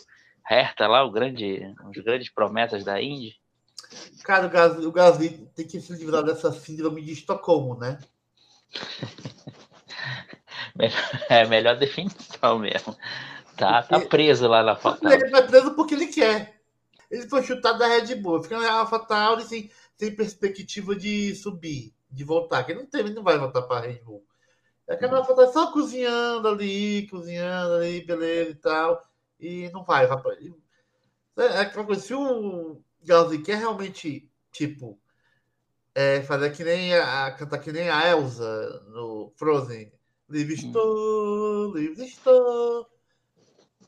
Herta lá, o grande, os grandes promessas da Indy? Cara, o Gasly, o Gasly tem que se livrar dessa síndrome de Estocolmo, né? [LAUGHS] é melhor definição mesmo. Tá, tá preso lá na Fatal. Ele tá preso porque ele quer. Ele foi chutado da Red Bull, fica na AlphaTauri sem, sem perspectiva de subir, de voltar. Que não teve, não vai voltar para a Red Bull. É que a AlphaTauri só cozinhando ali, cozinhando ali, beleza e tal. E não vai. vai é aquela coisa, se o Gasly quer realmente, tipo, é, fazer que nem a, cantar que nem a Elsa no Frozen. Livre hum. estou, livre estou.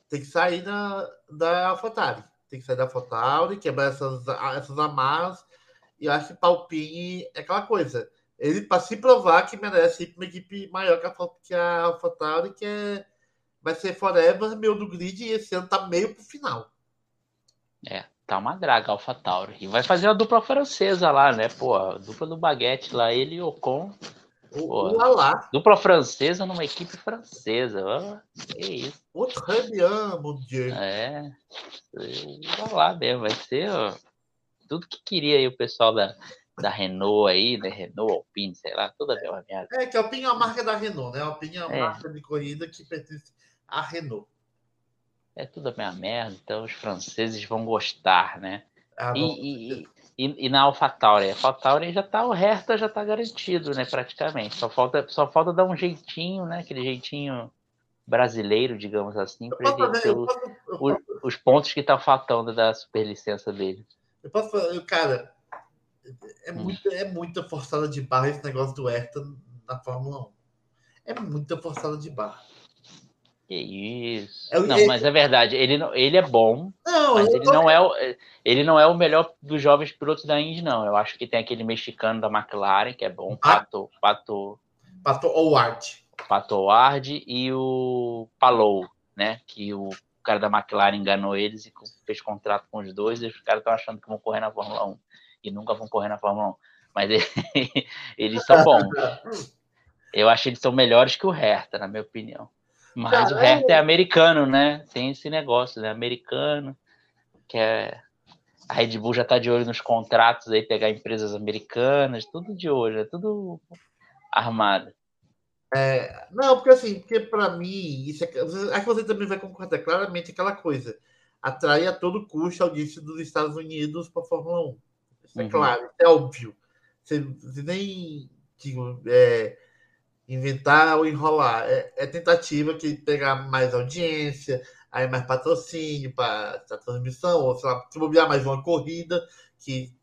Tem que sair da, da AlphaTauri. Tem que sair da AlphaTauri, quebrar essas, essas amarras. E eu acho que Palpine é aquela coisa. Ele, para se provar que merece ir para uma equipe maior que a, que a AlphaTauri, que é, vai ser Forever, meio do grid, e esse ano tá meio pro final. É, tá uma draga AlphaTauri. E vai fazer a dupla francesa lá, né? Pô, a dupla do Baguete lá, ele e o Ocon. Pô, lá. Dupla francesa numa equipe francesa. Ó, que isso. O très bien, mon Dieu. É. Vai lá mesmo, vai ser ó, tudo que queria aí o pessoal da, da Renault aí, né? Renault, Alpine, sei lá, toda a mesma merda. É, que a Alpine é a marca da Renault, né? A Alpine é a é. marca de corrida que pertence à Renault é tudo a mesma merda, então os franceses vão gostar, né? Ah, e, e, e, e, na AlphaTauri, a AlphaTauri já tá, o Hertha já tá garantido, né, praticamente. Só falta, só falta dar um jeitinho, né, aquele jeitinho brasileiro, digamos assim, para ele ter os, os, os, pontos que tá faltando da superlicença dele. Eu posso falar, cara, é, hum. muito, é muita forçada de barra esse negócio do Hertha na Fórmula 1. É muita forçada de barra. Que isso. É, não, mas é verdade, ele, não, ele é bom, não, mas ele, tô... não é o, ele não é o melhor dos jovens pilotos da Indy, não. Eu acho que tem aquele mexicano da McLaren, que é bom, ah. Pato, Pato... Pato Howard. Pato Howard e o Palou, né? Que o cara da McLaren enganou eles e fez contrato com os dois, e os caras estão achando que vão correr na Fórmula 1. E nunca vão correr na Fórmula 1. Mas ele, [LAUGHS] eles são bons. [LAUGHS] Eu acho que eles são melhores que o Hertha, na minha opinião. Mas Caramba. o Hertha é americano, né? Tem esse negócio, né? Americano, que é. A Red Bull já tá de olho nos contratos aí, pegar empresas americanas, tudo de olho, é tudo armado. É, não, porque assim, porque para mim, isso é, acho que você também vai concordar claramente aquela coisa. Atrai a todo custo a audiência dos Estados Unidos para a Fórmula 1. Isso é uhum. claro, isso é óbvio. Você, você nem digo, é, inventar ou enrolar. É, é tentativa que pegar mais audiência, aí mais patrocínio para a transmissão, ou sei lá, se bobear mais uma corrida, que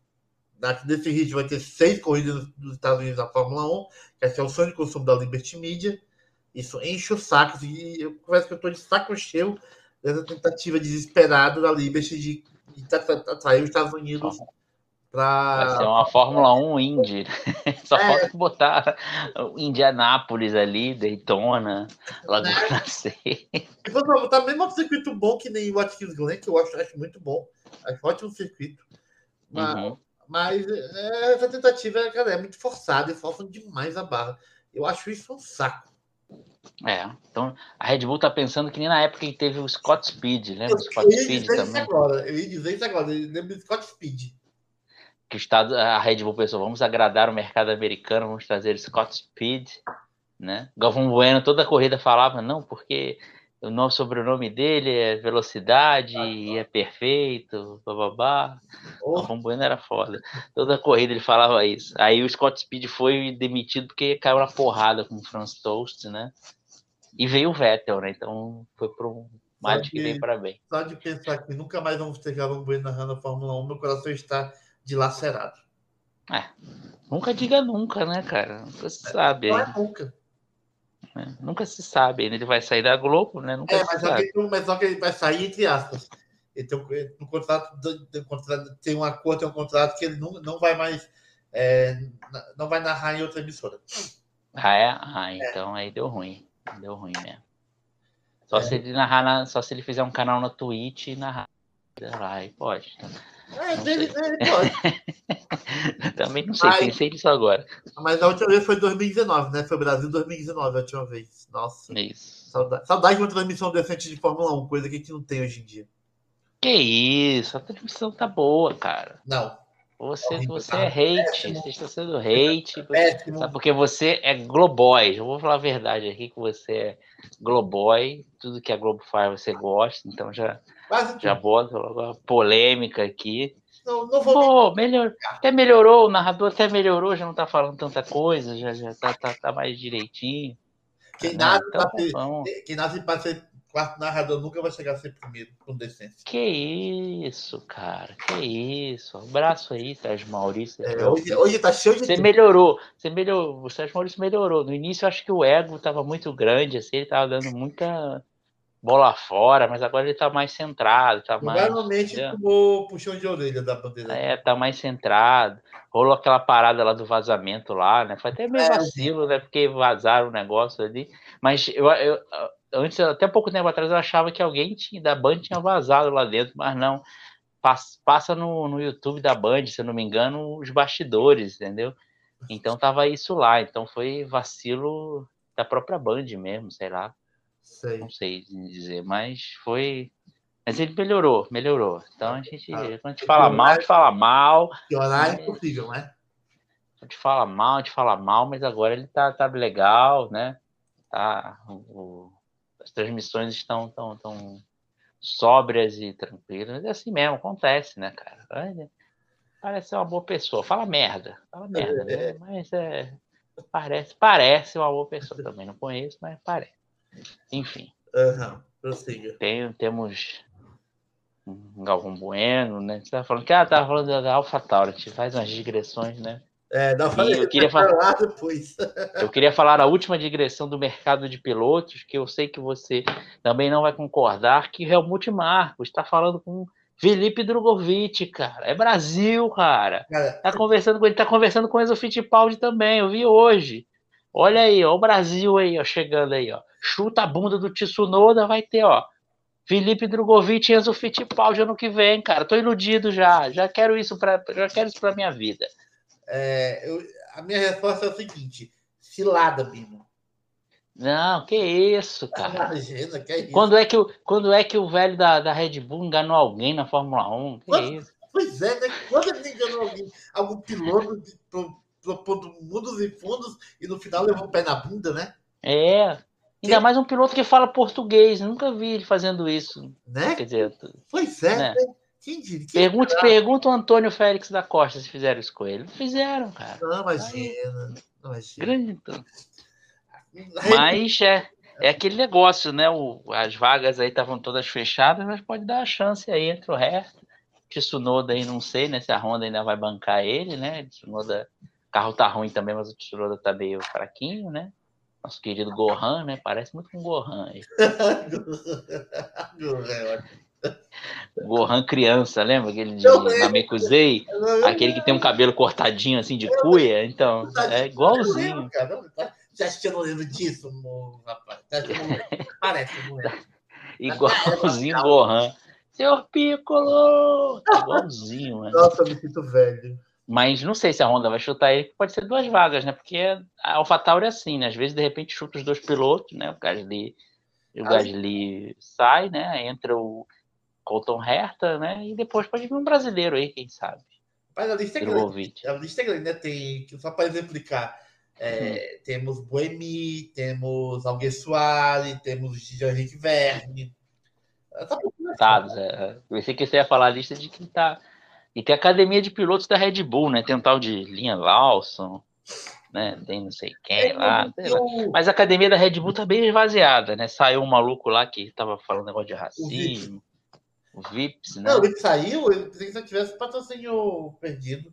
nesse ritmo vai ter seis corridas nos Estados Unidos na Fórmula 1, que esse é o sonho de consumo da Liberty Media. Isso enche o saco, e eu confesso que eu estou de saco cheio dessa tentativa desesperada da Liberty de, de atrair os Estados Unidos Pra... Vai ser uma Fórmula 1 Indy. [LAUGHS] Só é. falta botar Indianápolis ali, Daytona, Laguna é. Seca. E vou botar mesmo um circuito bom que nem o Watkins Glen, que eu acho, acho muito bom. Acho ótimo circuito. Mas, uhum. mas é, essa tentativa cara, é muito forçada e forçam demais a barra. Eu acho isso um saco. É, então a Red Bull tá pensando que nem na época que teve o Scott Speed, lembra? Eu, Scott eu Speed também. Agora, eu ia dizer isso agora, lembra do Scott Speed que o Estado, a Red Bull pensou, vamos agradar o mercado americano, vamos trazer Scott Speed, né? Galvão Bueno toda a corrida falava, não, porque o nosso sobrenome dele é velocidade e é perfeito, bababá. Oh. Galvão Bueno era foda. Toda corrida ele falava isso. Aí o Scott Speed foi demitido porque caiu na porrada com o Franz Toast, né? E veio o Vettel, né? Então foi para um Mate que veio para bem. Só de pensar que nunca mais vamos ter Galvão Bueno narrando a Fórmula 1, meu coração está dilacerado. É, nunca diga nunca, né, cara? Nunca se sabe. Não é nunca. É, nunca se sabe. Ele vai sair da Globo, né? Nunca é, mas, só que, mas só que ele vai sair entre aspas. Ele tem, no contrato, tem um acordo, tem um contrato que ele não, não vai mais. É, não vai narrar em outra emissora. Ah, é? Ah, então é. aí deu ruim. Deu ruim mesmo. Só é. se ele narrar na, só se ele fizer um canal na Twitch e narrar lá, aí pode. Tá? É, dele, dele pode. [LAUGHS] Também não sei, Ai, pensei nisso agora. Mas a última vez foi 2019, né? Foi Brasil 2019 a última vez. Nossa. Isso. Saudade, saudade de uma transmissão decente de Fórmula 1, coisa que a gente não tem hoje em dia. Que isso, a transmissão tá boa, cara. Não. Você, você tá é hate, você está sendo hate. Péssimo. Sabe, porque você é Globoy. Eu vou falar a verdade aqui que você é Globoy. Tudo que a Globo faz você gosta, então já já bota logo polêmica aqui. Não, não vou Pô, melhor, até melhorou, o narrador até melhorou, já não tá falando tanta coisa, já, já tá, tá, tá mais direitinho. Quem né? nasce então, para ser, quem nasce para ser quarto narrador nunca vai chegar a ser primeiro, com decência. Que isso, cara, que isso. Um abraço aí, Sérgio Maurício. É, hoje, hoje tá cheio de. Você melhorou, você melhorou, o Sérgio Maurício melhorou. No início eu acho que o ego tava muito grande, assim, ele tava dando muita bola fora, mas agora ele tá mais centrado, tá mais. Provavelmente tomou puxão de orelha da bandeira. É, tá mais centrado. Rolou aquela parada lá do vazamento lá, né? Foi até meio é. vacilo, né? Porque vazaram o negócio ali. Mas eu, eu antes, até pouco tempo atrás, eu achava que alguém tinha, da Band tinha vazado lá dentro, mas não. Passa, passa no, no YouTube da Band, se eu não me engano, os bastidores, entendeu? Então tava isso lá. Então foi vacilo da própria Band mesmo, sei lá. Sei. Não sei dizer, mas foi. Mas ele melhorou, melhorou. Então a gente, ah, quando a gente fala mal, a gente fala mal. Piorar é impossível, né? A gente fala mal, a gente fala mal, mas agora ele tá, tá legal, né? Tá, o, as transmissões estão tão, tão sóbrias e tranquilas. É assim mesmo, acontece, né, cara? Parece ser uma boa pessoa. Fala merda, fala merda, né? Mas é, parece, parece uma boa pessoa também. Não conheço, mas parece. Enfim. Uhum, prossiga. Tem, temos Galvão Bueno, né? Você tava falando que ah, tava falando da AlphaTauri, a gente faz umas digressões, né? É, não falei, eu queria falar depois. [LAUGHS] eu queria falar a última digressão do mercado de pilotos, que eu sei que você também não vai concordar, que Helmut Marcos está falando com Felipe Drogovic, cara. É Brasil, cara. cara. Tá conversando com ele, tá conversando com Enzo Fittipaldi também, eu vi hoje. Olha aí, ó, o Brasil aí, ó, chegando aí, ó. Chuta a bunda do Tsunoda, vai ter, ó. Felipe Drogovic e Enzo Fittipaldi ano que vem, cara. Tô iludido já. Já quero isso para, já quero isso para minha vida. É, eu, a minha resposta é o seguinte: cilada, Bino. Não, que isso, cara. [LAUGHS] Imagina, que é isso. Quando é que o, quando é que o velho da, da Red Bull enganou alguém na Fórmula 1? Que quando, isso? Pois é, né? Quando ele enganou alguém, algum piloto propondo mundos e fundos e no final levou o pé na bunda, né? É. Ainda mais um piloto que fala português. Nunca vi ele fazendo isso. Né? Quer dizer, pois é. Né? Quem diria? Pergunta, pergunta o Antônio Félix da Costa se fizeram isso com ele. Não fizeram, cara. Não, imagina. Não imagina. Grande, então. Mas é, é aquele negócio, né? O, as vagas aí estavam todas fechadas, mas pode dar a chance aí entre o resto. Tsunoda aí, não sei, né? Se a Honda ainda vai bancar ele, né? Tsunoda carro tá ruim também, mas o Tsunoda tá meio fraquinho, né? Nosso querido Gohan, né? Parece muito com Gohan aí. [LAUGHS] Gohan criança, lembra aquele de Namekusei? Aquele que tem um cabelo cortadinho assim de cuia? Então, é igualzinho. Já acho que eu não lembro disso, rapaz. Parece, não. [LAUGHS] Igualzinho Gohan. Senhor Piccolo! Igualzinho, mano. Nossa, eu me sinto velho. Mas não sei se a Honda vai chutar ele, pode ser duas vagas, né? Porque a AlphaTauri é assim, né? Às vezes, de repente, chuta os dois pilotos, né? O Gasly, o Gasly sai, né? Entra o Colton Herta, né? E depois pode vir um brasileiro aí, quem sabe. Mas a lista é grande. A lista é grande, né? Tem, só para exemplificar, É, hum. Temos Boemi, temos Alguersuari, temos Jean-Henrique Verne. Tá é. Eu pensei que você ia falar a lista de quem tá. E tem a academia de pilotos da Red Bull, né? Tem um tal de Linha Lawson, né? Tem não sei quem é, lá, eu... Mas a academia da Red Bull tá bem esvaziada, né? Saiu um maluco lá que tava falando negócio de racismo. O Vips, né? Não, ele saiu, ele pensei que se tivesse patrocínio perdido.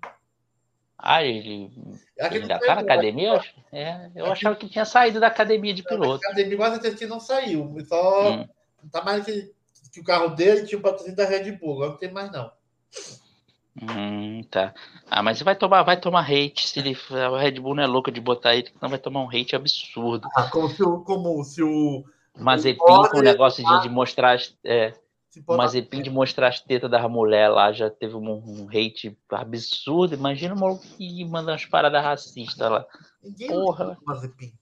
Ah, ele, ele ainda tá na academia? É, eu Aqui... achava que tinha saído da academia de piloto. A academia quase certeza que não saiu. Só hum. não tá mais que, que o carro dele tinha o patrocínio da Red Bull. Agora não tem mais, não. Hum, tá. Ah, mas vai tomar, vai tomar hate se ele, a Red Bull não é louca de botar ele, não vai tomar um hate absurdo. Ah, como se o, como se o Mazepin com o negócio de, de mostrar é, o Mazepin de mostrar as tetas da mulher lá já teve um, um hate absurdo. Imagina o maluco que manda umas paradas racistas lá. Ninguém Porra. Mazepin.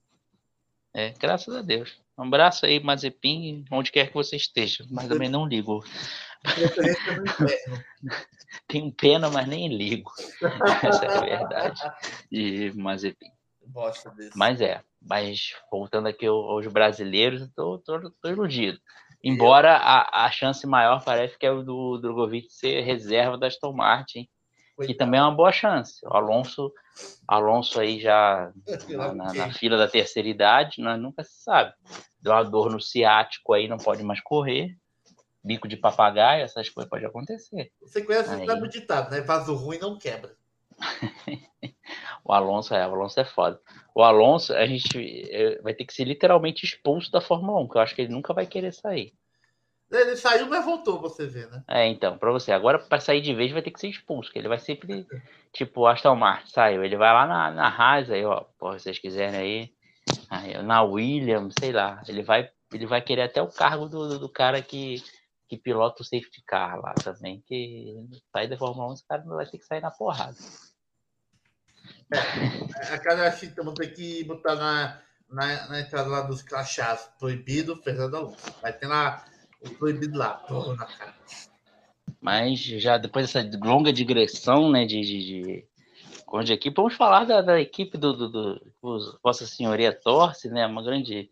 É, graças a Deus. Um abraço aí, Mazepin, onde quer que você esteja. Mas também não ligo. Tenho pena, mas nem ligo. Essa é a verdade de Mazepin. Mas é, mas voltando aqui aos brasileiros, tô, tô, tô iludido. Embora a, a chance maior parece que é o do Drogovic ser reserva da Aston Martin, que também é uma boa chance. O Alonso, Alonso aí já na, na, na fila da terceira idade, nós nunca se sabe. Deu uma dor no ciático aí, não pode mais correr. Bico de papagaio, essas coisas podem acontecer. Você conhece aí... o ditado, né? Vaso ruim não quebra. [LAUGHS] o Alonso é, o Alonso é foda. O Alonso, a gente é, vai ter que ser literalmente expulso da Fórmula 1, que eu acho que ele nunca vai querer sair. Ele saiu, mas voltou, você vê, né? É, então, pra você. Agora, para sair de vez, vai ter que ser expulso, que ele vai sempre, [LAUGHS] tipo, Aston Martin saiu. Ele vai lá na, na Haas, aí, ó, pô, se vocês quiserem aí, aí, na Williams, sei lá. Ele vai, ele vai querer até o cargo do, do cara que, que pilota o safety car lá também, que sai da Fórmula 1, esse cara vai ter que sair na porrada. É, a cada acho que vamos ter que botar na, na, na, entrada lá dos crachás. Proibido, Fernando Alonso. Vai ter lá o proibido lá, todo na cara. Mas já depois dessa longa digressão, né, de, de, de, de equipe, vamos falar da, da equipe do, do, do, do, Vossa Senhoria Torce, né, uma grande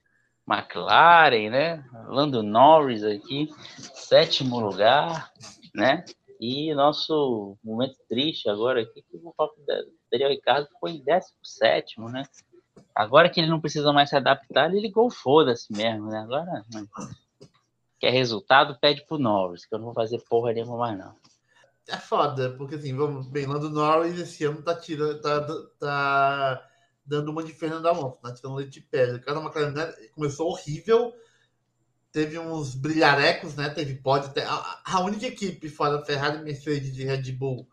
McLaren, né, Lando Norris aqui, sétimo lugar, né, e nosso momento triste agora aqui, que o Daniel Ricardo foi em 17, né? Agora que ele não precisa mais se adaptar, ele ligou foda-se mesmo, né? Agora, quer resultado, pede pro Norris, que eu não vou fazer porra nenhuma mais, não. É foda, porque assim, vamos bem, Lando Norris esse ano tá tirando, tá, tá dando uma de Fernando Alonso, tá tirando leite de pedra. Cada uma né, começou horrível, teve uns brilharecos, né? Teve pódio. A, a única equipe fora Ferrari, Mercedes e Red Bull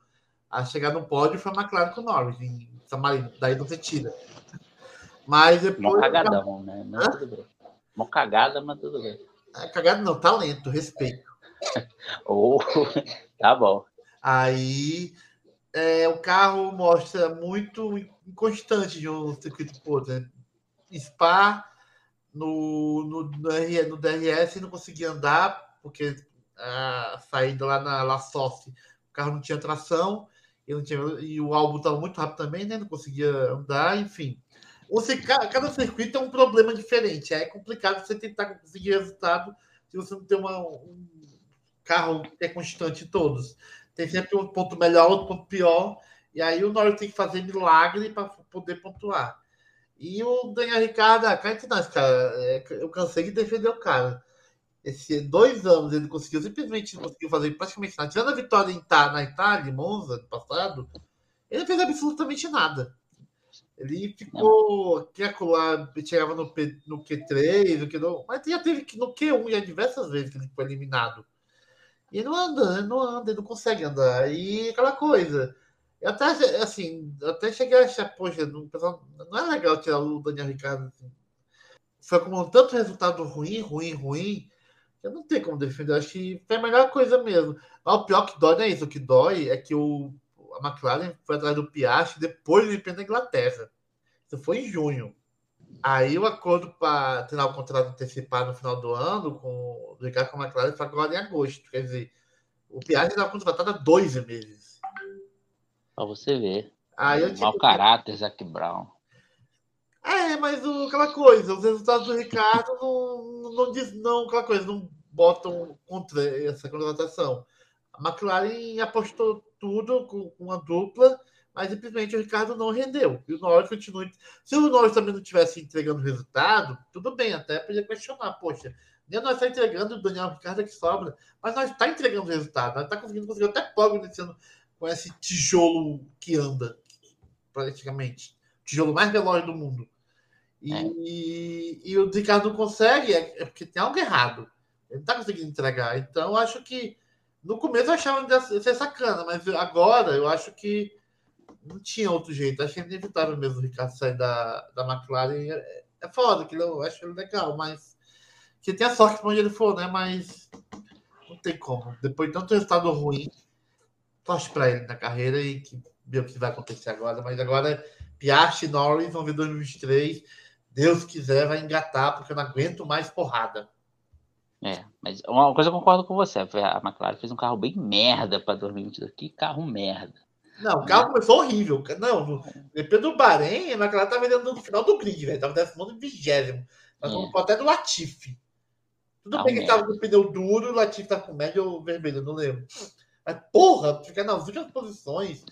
a chegar no pódio foi a McLaren com o Norris, em San Marino. Daí você tira. Mas depois. Mó cagadão, né? Mas tudo bem. Mó cagada, mas tudo bem. É, cagada não, talento, respeito. [LAUGHS] oh, [LAUGHS] tá bom. Aí é, o carro mostra muito inconstante de um circuito pro outro. Né? Spa no, no, no, DRS não conseguia andar, porque a saída lá na La Sosse, o carro não tinha tração, e, não tinha, e o álbum estava muito rápido também, né? Não conseguia andar, enfim. Você, cada circuito tem um problema diferente. É complicado você tentar conseguir resultado se você não tem uma, um carro que é constante em todos. Tem sempre um ponto melhor, outro ponto pior. E aí o Norris tem que fazer milagre para poder pontuar. E o Daniel Ricardo, ah, cara, nós, cara, é, eu cansei de defender o cara. Esse dois anos ele conseguiu simplesmente conseguiu fazer praticamente nada. Tirando a vitória em, na Itália, em Monza, no passado, ele não fez absolutamente nada. Ele ficou. Que lá, chegava no, P, no Q3, no Q2, mas já teve que no Q1 já diversas vezes que ele foi eliminado. E ele não anda, ele não anda, ele não consegue andar. E aquela coisa. Eu até, assim, até cheguei a achar, poxa, não, não é legal tirar o Daniel Ricardo. Assim. Foi com tanto resultado ruim, ruim, ruim. Eu não tenho como defender. Acho que foi a melhor coisa mesmo. Mas o pior que dói não é isso. O que dói é que o, a McLaren foi atrás do Piastri depois do GP da Inglaterra. Isso foi em junho. Aí o acordo para terminar o contrato antecipado no final do ano com o Ricardo com a McLaren foi agora em agosto. Quer dizer, o Piastri estava contratado há dois meses. Pra você ver. Aí eu Mau caráter, Zac Brown. É, mas o, aquela coisa, os resultados do Ricardo não, não, diz, não, aquela coisa, não botam contra essa contratação. A McLaren apostou tudo com uma dupla, mas simplesmente o Ricardo não rendeu. E o Norris continua. Se o Norris também não estivesse entregando resultado, tudo bem, até podia questionar, poxa, nem nós está entregando o Daniel Ricardo que sobra, mas nós está entregando resultado, nós está conseguindo conseguir até pódio nesse ano com esse tijolo que anda, praticamente. O tijolo mais veloz do mundo. E, é. e, e, o Ricardo não consegue, é, é porque tem algo errado. Ele não está conseguindo entregar. Então, acho que no começo eu achava de ser sacana, mas agora eu acho que não tinha outro jeito. Acho que é inevitável mesmo o Ricardo sair da, da McLaren. É, é foda, que eu acho ele legal, mas que tem a sorte onde ele for, né? Mas não tem como. Depois de tanto resultado ruim, torce para ele na carreira e que ver o que vai acontecer agora. Mas agora, Piastri e Norris vão ver 2023. Deus quiser, vai engatar, porque eu não aguento mais porrada. É, mas uma coisa eu concordo com você. A McLaren fez um carro bem merda para 2022. Que carro merda. Não, o carro começou horrível. Não, depois do Bahrein, a McLaren tá vendendo no final do grid, velho. Tava décimo vigésimo. Nós é. até do Latifi. Tudo bem que ele tava com pneu duro, o Latifi tá com médio ou vermelho, não lembro. Mas, porra, ficar nas últimas posições.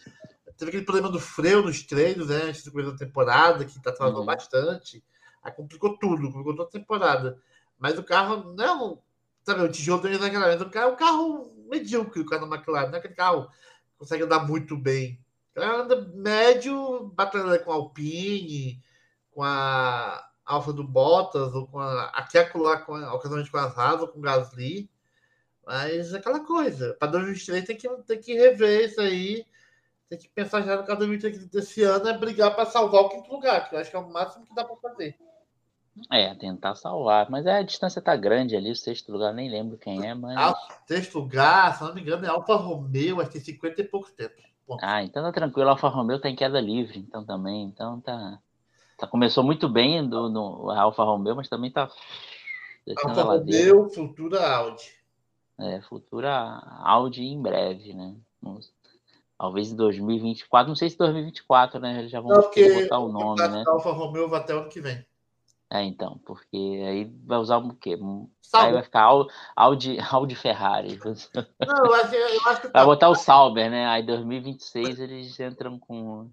Teve aquele problema do freio nos treinos, né? Antes do começo da temporada, que tá travando uhum. bastante. Aí complicou tudo, complicou toda a temporada. Mas o carro não. Sabe, o tijolo tem exageramento. O carro é um carro medíocre, o carro da McLaren. Não é aquele carro que consegue andar muito bem. Ela anda médio, batalhando com a Alpine, com a Alfa do Bottas, ou com a. Aqui acolá, com, ocasionalmente com as Haas ou com o Gasly. Mas é aquela coisa. Para 2023 tem que, tem que rever isso aí. Tem que pensar já no caso 2023 desse ano é brigar para salvar o quinto lugar, que eu acho que é o máximo que dá para fazer. É, tentar salvar. Mas a distância tá grande ali, o sexto lugar, nem lembro quem é, mas. Ah, sexto lugar, se não me engano, é Alfa Romeo, acho que tem 50 e poucos tempos. Ah, então tá tranquilo, Alfa Romeo tá em queda livre, então também. Então tá. tá começou muito bem do, no Alfa Romeo, mas também tá. Alfa Romeo, futura Audi. É, futura Audi em breve, né? Talvez em 2024, não sei se 2024, né? Eles já vão não, botar o nome, né? Alfa Romeo vai até o ano que vem. É, então, porque aí vai usar o quê? Aí vai ficar Audi, [LAUGHS] Audi Ferrari. Não, eu acho, eu acho que [LAUGHS] Vai tá... botar o Sauber, né? Aí 2026 eles entram com.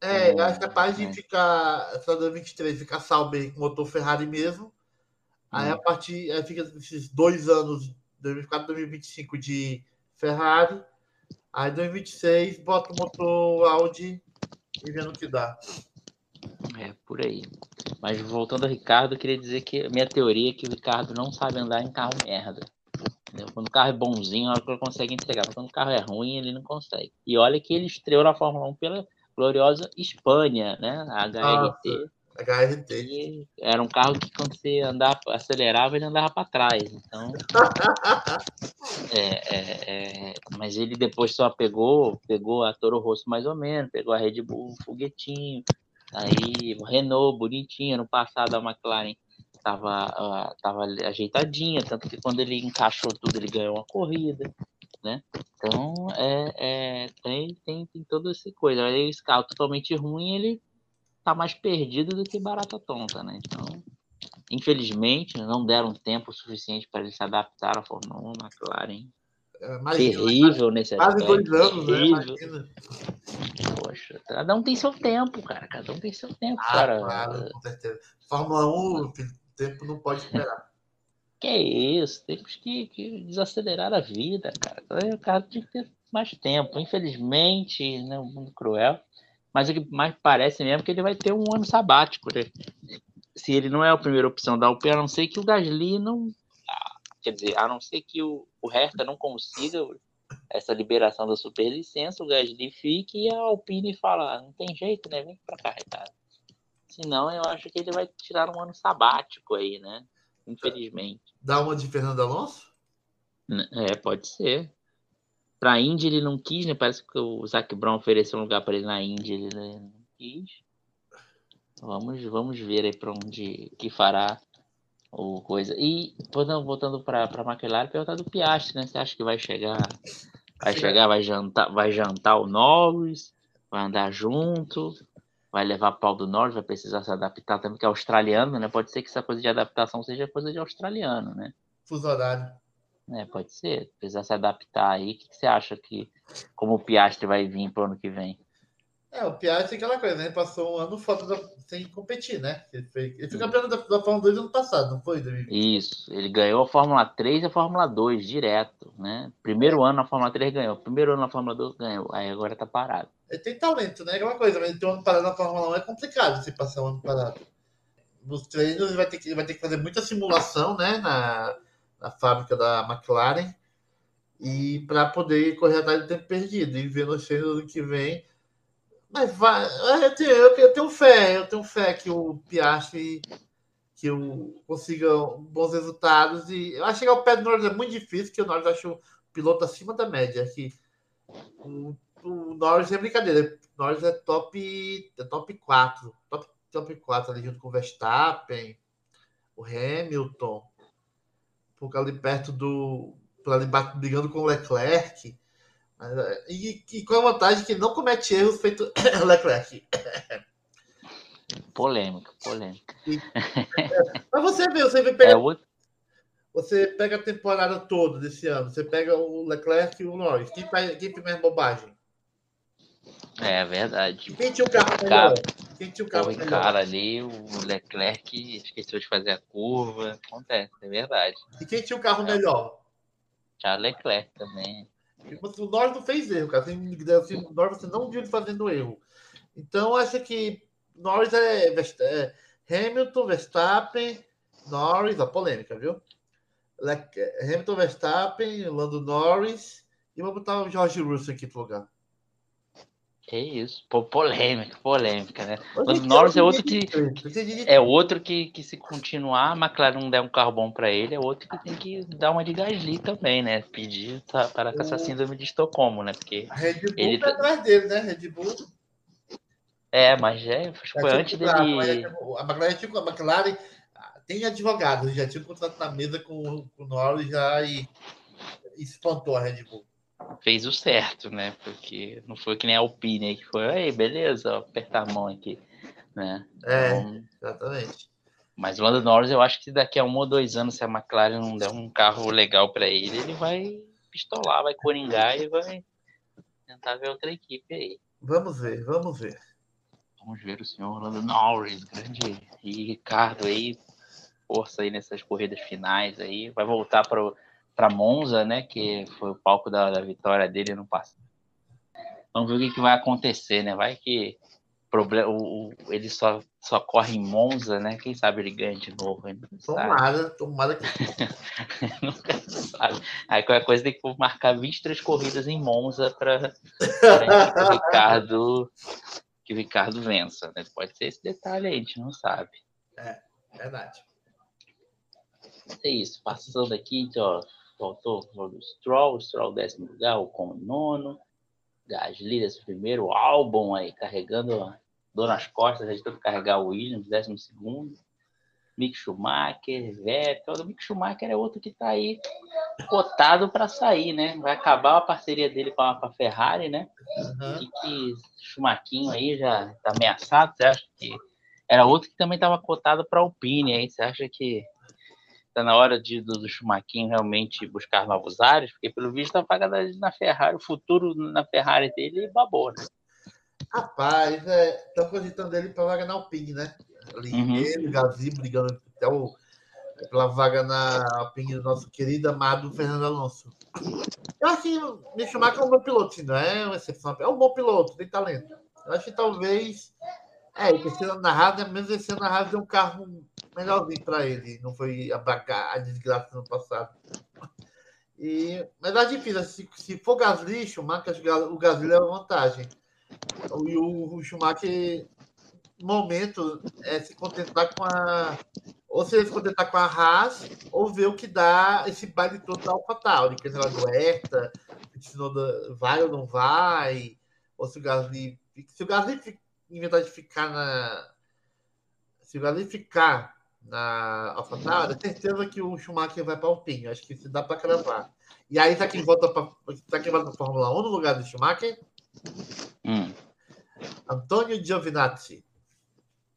É, com... eu acho capaz de ficar, só 2023, ficar Sauber com motor Ferrari mesmo. Aí hum. a partir. Aí fica esses dois anos, 2024 2025 de Ferrari. Aí 2026 bota o motor Audi e vendo o que dá. É, por aí. Mas voltando ao Ricardo, eu queria dizer que a minha teoria é que o Ricardo não sabe andar em carro merda. Entendeu? Quando o carro é bonzinho, ele consegue entregar. Mas quando o carro é ruim, ele não consegue. E olha que ele estreou na Fórmula 1 pela gloriosa Espanha, né? A HRT. Ah, HRT. era um carro que quando você andava, acelerava, ele andava para trás. Então. [LAUGHS] é, é, é, mas ele depois só pegou, pegou a Toro Rosso mais ou menos, pegou a Red Bull foguetinho, Aí, Renault, bonitinho. No passado, a McLaren estava uh, tava ajeitadinha, tanto que quando ele encaixou tudo, ele ganhou uma corrida, né? Então, é, é, tem, tem, tem toda essa coisa. Aí, esse carro totalmente ruim, ele tá mais perdido do que barata tonta, né? Então, infelizmente, não deram tempo suficiente para ele se adaptar à Fórmula 1, McLaren. É, terrível nesse aspecto. Quase dois anos, né? terrível. né? Poxa, cada um tem seu tempo, cara. Cada um tem seu tempo, ah, cara. Claro, com certeza. Fórmula 1, o tempo não pode esperar. Que isso, temos que, que desacelerar a vida, cara. O cara tem que ter mais tempo. Infelizmente, né, um mundo cruel. Mas o que mais parece mesmo é que ele vai ter um ano sabático, né? Se ele não é a primeira opção da UP, a não ser que o Gasly não. Quer dizer, a não ser que o, o Hertha não consiga essa liberação da superlicença, o Gasly fique e a Alpine fala, ah, não tem jeito, né? Vem pra cá, Ricardo. Senão eu acho que ele vai tirar um ano sabático aí, né? Infelizmente. Dá uma de Fernando Alonso? É, pode ser. Pra Indy ele não quis, né? Parece que o Zac Brown ofereceu um lugar para ele na Indy, ele não quis. Vamos, vamos ver aí para onde que fará ou coisa. E voltando, voltando para a McLaren, perguntar do Piastri, né? Você acha que vai chegar, vai chegar, vai jantar, vai jantar o Norris, vai andar junto, vai levar pau do Norris, vai precisar se adaptar também, que é australiano, né? Pode ser que essa coisa de adaptação seja coisa de australiano, né? Fuso horário. É, pode ser, precisar se adaptar aí. O que, que você acha que, como o Piastri vai vir para o ano que vem? É, o Piastri é aquela coisa, né? Passou um ano fora da, sem competir, né? Ele foi, ele foi campeão da, da Fórmula 2 ano passado, não foi? Isso, ele ganhou a Fórmula 3 e a Fórmula 2 direto, né? Primeiro ano na Fórmula 3 ganhou, primeiro ano na Fórmula 2 ganhou, aí agora tá parado. Ele tem talento, né? Aquela coisa, mas ter um ano parado na Fórmula 1 é complicado se passar um ano parado. Nos treinos ele vai ter que, ele vai ter que fazer muita simulação, né? Na, na fábrica da McLaren e para poder correr atrás do tempo perdido e ver nos treinos do que vem. Mas vai, eu tenho, eu tenho fé, eu tenho fé que o Piastri que eu consiga bons resultados e eu acho que o pé do Norris é muito difícil, que o Norris acho o piloto acima da média, que o, o Norris é brincadeira, o Norris é top é top 4, top, top 4 ali junto com o Verstappen, o Hamilton, por ali perto do ali brigando com o Leclerc. É, e, e, com a vantagem que não comete erros feito [COUGHS] Leclerc. Polêmica, polêmica. [LAUGHS] Mas você vê, você vê pegar, é outro... você pega a temporada toda desse ano, você pega o Leclerc e o Norris. Quem, faz, quem fez mais bobagem? É verdade. Carro tinha o carro melhor? cara ali, o Leclerc esqueceu de fazer a curva. Acontece, é verdade. E quem tinha o carro é. melhor? Charles Leclerc também. O Norris não fez erro, cara. Assim, o Norris você não viu ele fazendo erro. Então, acho que Norris é, é Hamilton, Verstappen, Norris, a polêmica, viu? Hamilton, Verstappen, Lando Norris. E vamos botar o George Russell aqui no lugar. Que isso, Pô, polêmica, polêmica, né? O Norris é outro que é outro que, que se continuar, a McLaren não der um carro bom para ele, é outro que tem que dar uma de Gasly também, né? Pedir para com essa síndrome de Estocolmo, né? Porque a Red Bull ele tá atrás dele, né? Red Bull. É, mas é, foi antes dele. A McLaren, a McLaren tem advogados, já tinha um contrato na mesa com, com o Norris já e, e espantou a Red Bull fez o certo, né? Porque não foi que nem a Alpine que foi, aí, beleza, apertar a mão aqui, né? É, então, exatamente. Mas o Lando Norris, eu acho que daqui a um ou dois anos, se a McLaren não der um carro legal para ele, ele vai pistolar, vai coringar e vai tentar ver outra equipe aí. Vamos ver, vamos ver. Vamos ver o senhor Lando Norris, grande e Ricardo aí, força aí nessas corridas finais aí, vai voltar para para Monza, né, que foi o palco da, da, vitória dele no passado. Vamos ver o que, que vai acontecer, né? Vai que problema, o, o, ele só, só corre em Monza, né? Quem sabe ele ganha de novo. Tomara, tomara que. [LAUGHS] Nunca sabe. Aí qualquer coisa tem que marcar 23 corridas em Monza para que o Ricardo que o Ricardo vença, né? Pode ser esse detalhe aí, a gente não sabe. É, verdade. É isso, passando aqui, então, ó, faltou o Stroll, o Stroll décimo lugar, o com nono, Gasly esse primeiro, álbum aí carregando dor nas costas, tentando carregar o Williams, décimo segundo, Mick Schumacher, Vettel, o Mick Schumacher é outro que está aí cotado para sair, né? Vai acabar a parceria dele com a, com a Ferrari, né? Uhum. E que Schumacher aí já está ameaçado, você acha que era outro que também estava cotado para Alpine aí, você acha que Está na hora de, do, do Schumacher realmente buscar novos ares, porque pelo visto a vaga na Ferrari, o futuro na Ferrari dele babou, né? Rapaz, estão é, cogitando ele para vaga na Alpine, né? Ali, uhum. Ele, Gazi, brigando até o, pela vaga na Alpine do nosso querido amado Fernando Alonso. Eu acho que me Schumacher é um bom piloto, não é uma exceção, é um bom piloto, tem talento. Eu acho que talvez é, ele sendo narrado, né? mesmo ele sendo narrado, é um carro melhorzinho para ele. Não foi a, a desgraça no passado. E, mas é difícil. Se, se for Gasly, Schumacher, o Gasly leva vantagem. E o, o Schumacher, no momento, é se contentar com a. Ou se contentar com a Haas, ou ver o que dá esse baile todo da AlphaTauri, que é do Herta, se não vai ou não vai, ou se o Gasly. Se o Gasly inventar de ficar na. Se o Gasly ficar na AlphaTauri, é certeza que o Schumacher vai para o Alpine. Acho que se dá para cravar. E aí, tá quem volta para tá quem Fórmula 1 no lugar do Schumacher? Hum. Antônio Giovinazzi.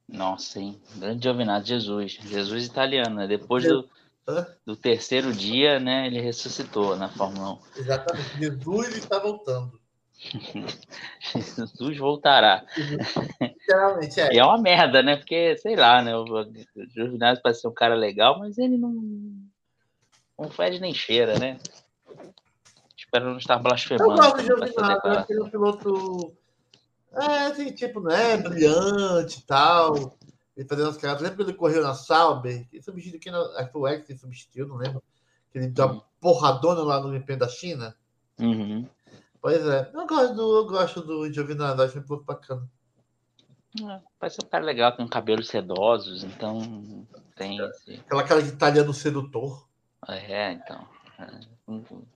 Nossa, hein? Grande Giovinazzi, Jesus. Jesus italiano, né? Depois do, do terceiro dia, né, ele ressuscitou na Fórmula 1. Exatamente. Jesus está voltando. [LAUGHS] Jesus voltará. Literalmente, é. E é uma merda, né? Porque, sei lá, né? O Giovinazzi parece ser um cara legal, mas ele não. Não fede nem cheira, né? Espero não estar blasfemando. Eu gosto de Giovinazzi, eu acho que ele é um piloto é, assim, tipo, não é brilhante e tal. Ele fazendo as cagadas. Lembra que ele correu na Sauber? Ele substituiu quem? Acho que foi o X que substituiu, não lembro. Que ele deu uma porradona lá no GP da China. Uhum. Pois é. Eu gosto do, eu gosto do Giovinazzi, acho um pouco bacana. É, parece um cara legal, tem cabelos sedosos, então tem esse... Aquela cara de italiano sedutor. É, então. É.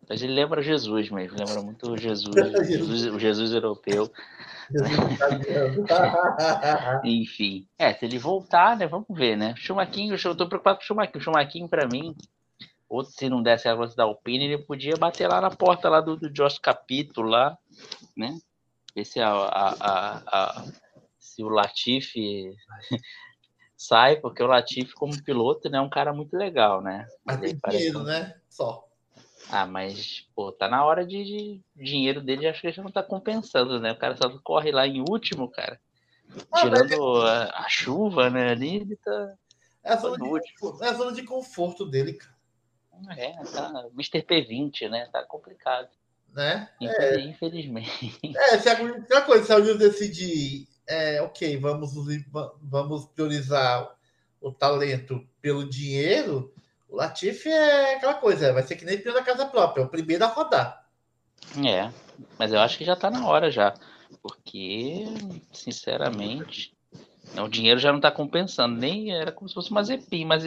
Mas ele lembra Jesus mesmo, lembra muito Jesus, Jesus o Jesus europeu. [LAUGHS] Enfim. É, se ele voltar, né? Vamos ver, né? Chumaquinho, eu tô preocupado com o Chumaquinho. O Chumaquinho, pra mim, ou se não desse a velocidade da Alpine, ele podia bater lá na porta lá do, do Josh Capito lá, né? Ver se, a, a, a, a se o Latifi [LAUGHS] sai, porque o Latifi, como piloto, né, é um cara muito legal, né? Mas tem dinheiro, né? Só. Ah, mas, pô, tá na hora de, de dinheiro dele, acho que já não tá compensando, né? O cara só corre lá em último, cara. Ah, Tirando a, a, chuva, né? Ali ele tá. É a, zona de, é a zona de conforto dele, cara. É, tá. Mr. P20, né? Tá complicado. Né? É. Infelizmente. É, se a, coisa, se a Williams decidir, é, ok, vamos, vamos priorizar o talento pelo dinheiro, o Latifi é aquela coisa, vai ser que nem pelo da casa própria, é o primeiro a rodar. É, mas eu acho que já tá na hora já. Porque, sinceramente, o dinheiro já não tá compensando. Nem era como se fosse uma Zepin, mas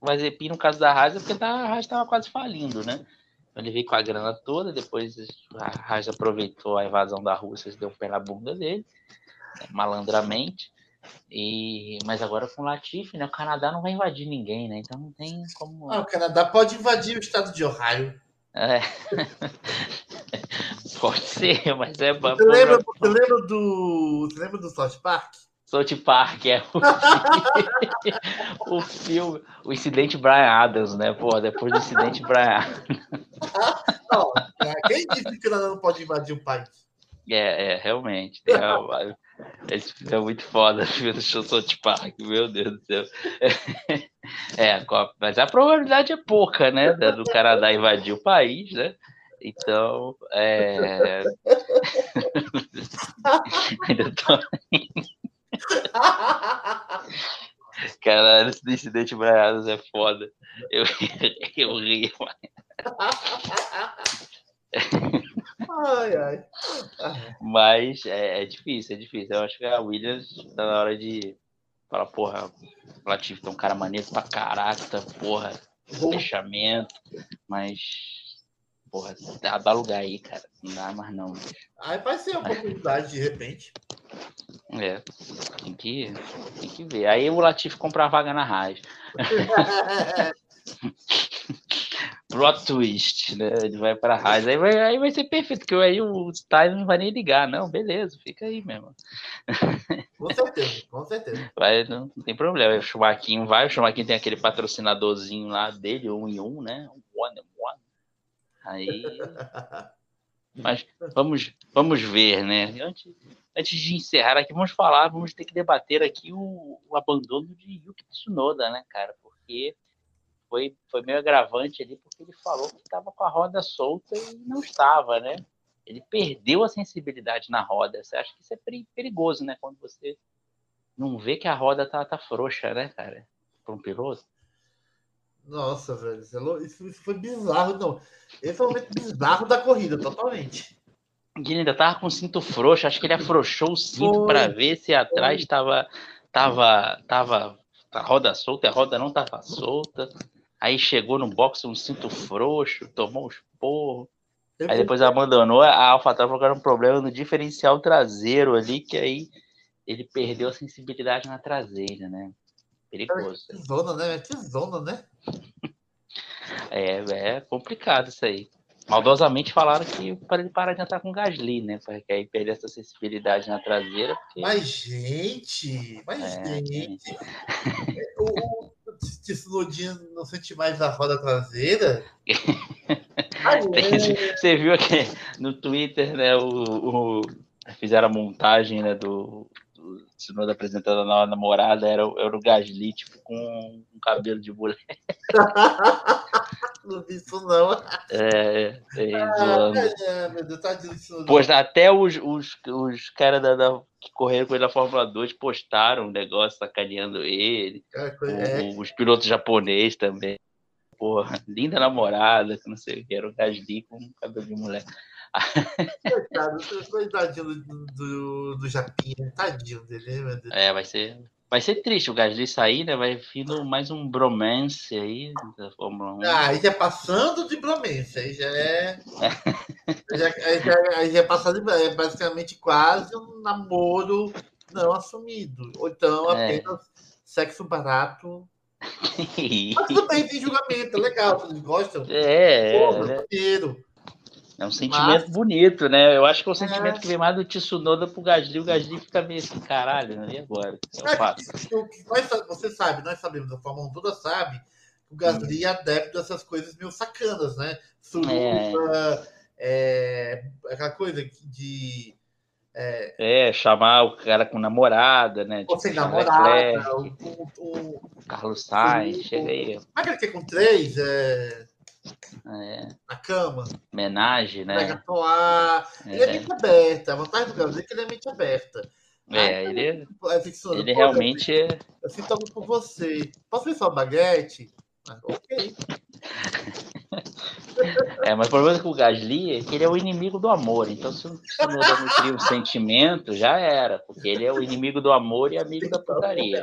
uma Zepin no caso da Haas é porque a Haas estava quase falindo, né? Ele veio com a grana toda, depois a Haas aproveitou a invasão da Rússia e deu um pé na bunda dele, né, malandramente. E, mas agora com o Latifi, né? O Canadá não vai invadir ninguém, né? Então não tem como. Ah, o Canadá pode invadir o estado de Ohio. É. [LAUGHS] pode ser, mas é. Você lembra, você lembra do. Você lembra do South Park? South Park é o filme, [LAUGHS] o filme, o incidente Brian Adams, né? Pô, depois do incidente Brian Adams. [LAUGHS] Não, quem disse que o Canadá não pode invadir o país? É, é realmente. Tem uma, esse filme é muito foda, [LAUGHS] filme do South Park, meu Deus do céu. É, mas a probabilidade é pouca, né? Do Canadá invadir o país, né? Então, é. Ainda tô. Caralho, esse incidente Braiadas é foda. Eu, [LAUGHS] eu ri, mano. Ai, ai. Mas é, é, difícil, é difícil. Eu acho que a Williams tá na hora de falar, porra, o Latifi tá um cara maneiro pra caraca, porra, fechamento, mas porra, dá, lugar aí, cara. Não dá mais não. Aí vai ser uma oportunidade de repente. É, tem que, tem que ver. Aí o Latifi comprar vaga na Raiz. [LAUGHS] plot twist, né? Ele vai para a Haas, aí vai, aí vai ser perfeito, porque aí o Stein não vai nem ligar, não, beleza, fica aí mesmo. Com certeza, com certeza. Vai, não, não tem problema, o Schumacher vai, o Schumacher tem aquele patrocinadorzinho lá dele, um em um, né? One one. Aí. [LAUGHS] Mas vamos, vamos ver, né? Antes, antes de encerrar aqui, vamos falar, vamos ter que debater aqui o, o abandono de Yuki Tsunoda, né, cara? Porque foi, foi meio agravante ali, porque ele falou que estava com a roda solta e não estava, né? Ele perdeu a sensibilidade na roda. Você acha que isso é perigoso, né? Quando você não vê que a roda tá, tá frouxa, né, cara? Para um piloto. Nossa, velho, é isso, isso foi bizarro, não. Esse foi o momento bizarro da corrida, totalmente. Ele ainda tava com o cinto frouxo, acho que ele afrouxou o cinto para ver se atrás estava tava, tava, a roda solta, a roda não estava solta. Aí chegou no box um cinto frouxo, tomou os porros. Aí depois abandonou. A AlphaTauri falou que era um problema no diferencial traseiro ali, que aí ele perdeu a sensibilidade na traseira, né? Perigoso. Que zona, né? Que zona, né? É, é complicado isso aí. Maldosamente falaram que para ele parar de entrar com Gasly, né? Porque aí perder essa sensibilidade na traseira. Porque... Mas, gente, mas, é, gente. É, o, o Tsunodinho não sente mais a roda traseira? [LAUGHS] Você viu aqui no Twitter, né? O, o, fizeram a montagem né, do, do Tsunoda apresentando a nova namorada, era, era o Gasly, tipo, com um cabelo de mulher. [LAUGHS] não vi isso, não. É, é, ah, é meu Deus, tá. Pois até os, os, os caras da, da, que correram com ele na Fórmula 2 postaram um negócio sacaneando ele. É, é. os pilotos japoneses também. Porra, linda namorada, que não sei o que, era o Gasly com cabelo de mulher. Coitado, coitadinho do, do, do Japinha, tadinho dele, meu Deus. É, vai ser Vai ser triste o Gasly sair, né? Vai vindo mais um bromance aí da Fórmula 1. Ah, aí já é passando de bromance, aí já é. [LAUGHS] já, aí já, aí já é passando de, é basicamente quase um namoro não assumido. Ou então é. apenas é. sexo barato. [LAUGHS] Mas tudo bem, tem julgamento, é legal, vocês gostam? É, Pô, é. É um sentimento Mas... bonito, né? Eu acho que é um sentimento é... que vem mais do Tsunoda pro Gasly. O Gasly fica meio assim, caralho, né? E agora? É, nós, você sabe, nós sabemos, a Fórmula 1 toda sabe, que o Gasly hum. é adepto dessas coisas meio sacanas, né? Suruba, é... é... aquela coisa de... É... é, chamar o cara com namorada, né? Tipo, sem namorada, o, o, o, Carlos Sainz, chega aí. Mas ele quer com três, é... É. Na cama. Homenagem, né? Megatoar. É. Ele é mente aberta. A vantagem do Gabriel é que ele é mente aberta. É, ele, é, ele realmente é. Eu sinto algo por você. Posso ver sua baguete? Ah, ok. [LAUGHS] É, mas o problema com o Gasly é que ele é o inimigo do amor. Então, se o Tsunoda não cria um sentimento, já era. Porque ele é o inimigo do amor e amigo da putaria.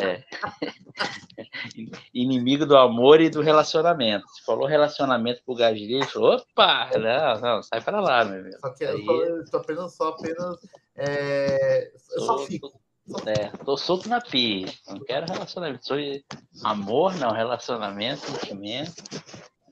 É. [LAUGHS] inimigo do amor e do relacionamento. Se falou relacionamento com o Gasly, ele falou: opa, não, não, sai para lá, meu amigo. Só que Aí... eu estou apenas, só apenas. É... Eu só fico. É, tô solto na pista, não quero relacionamento. Sou amor, não, relacionamento, sentimento.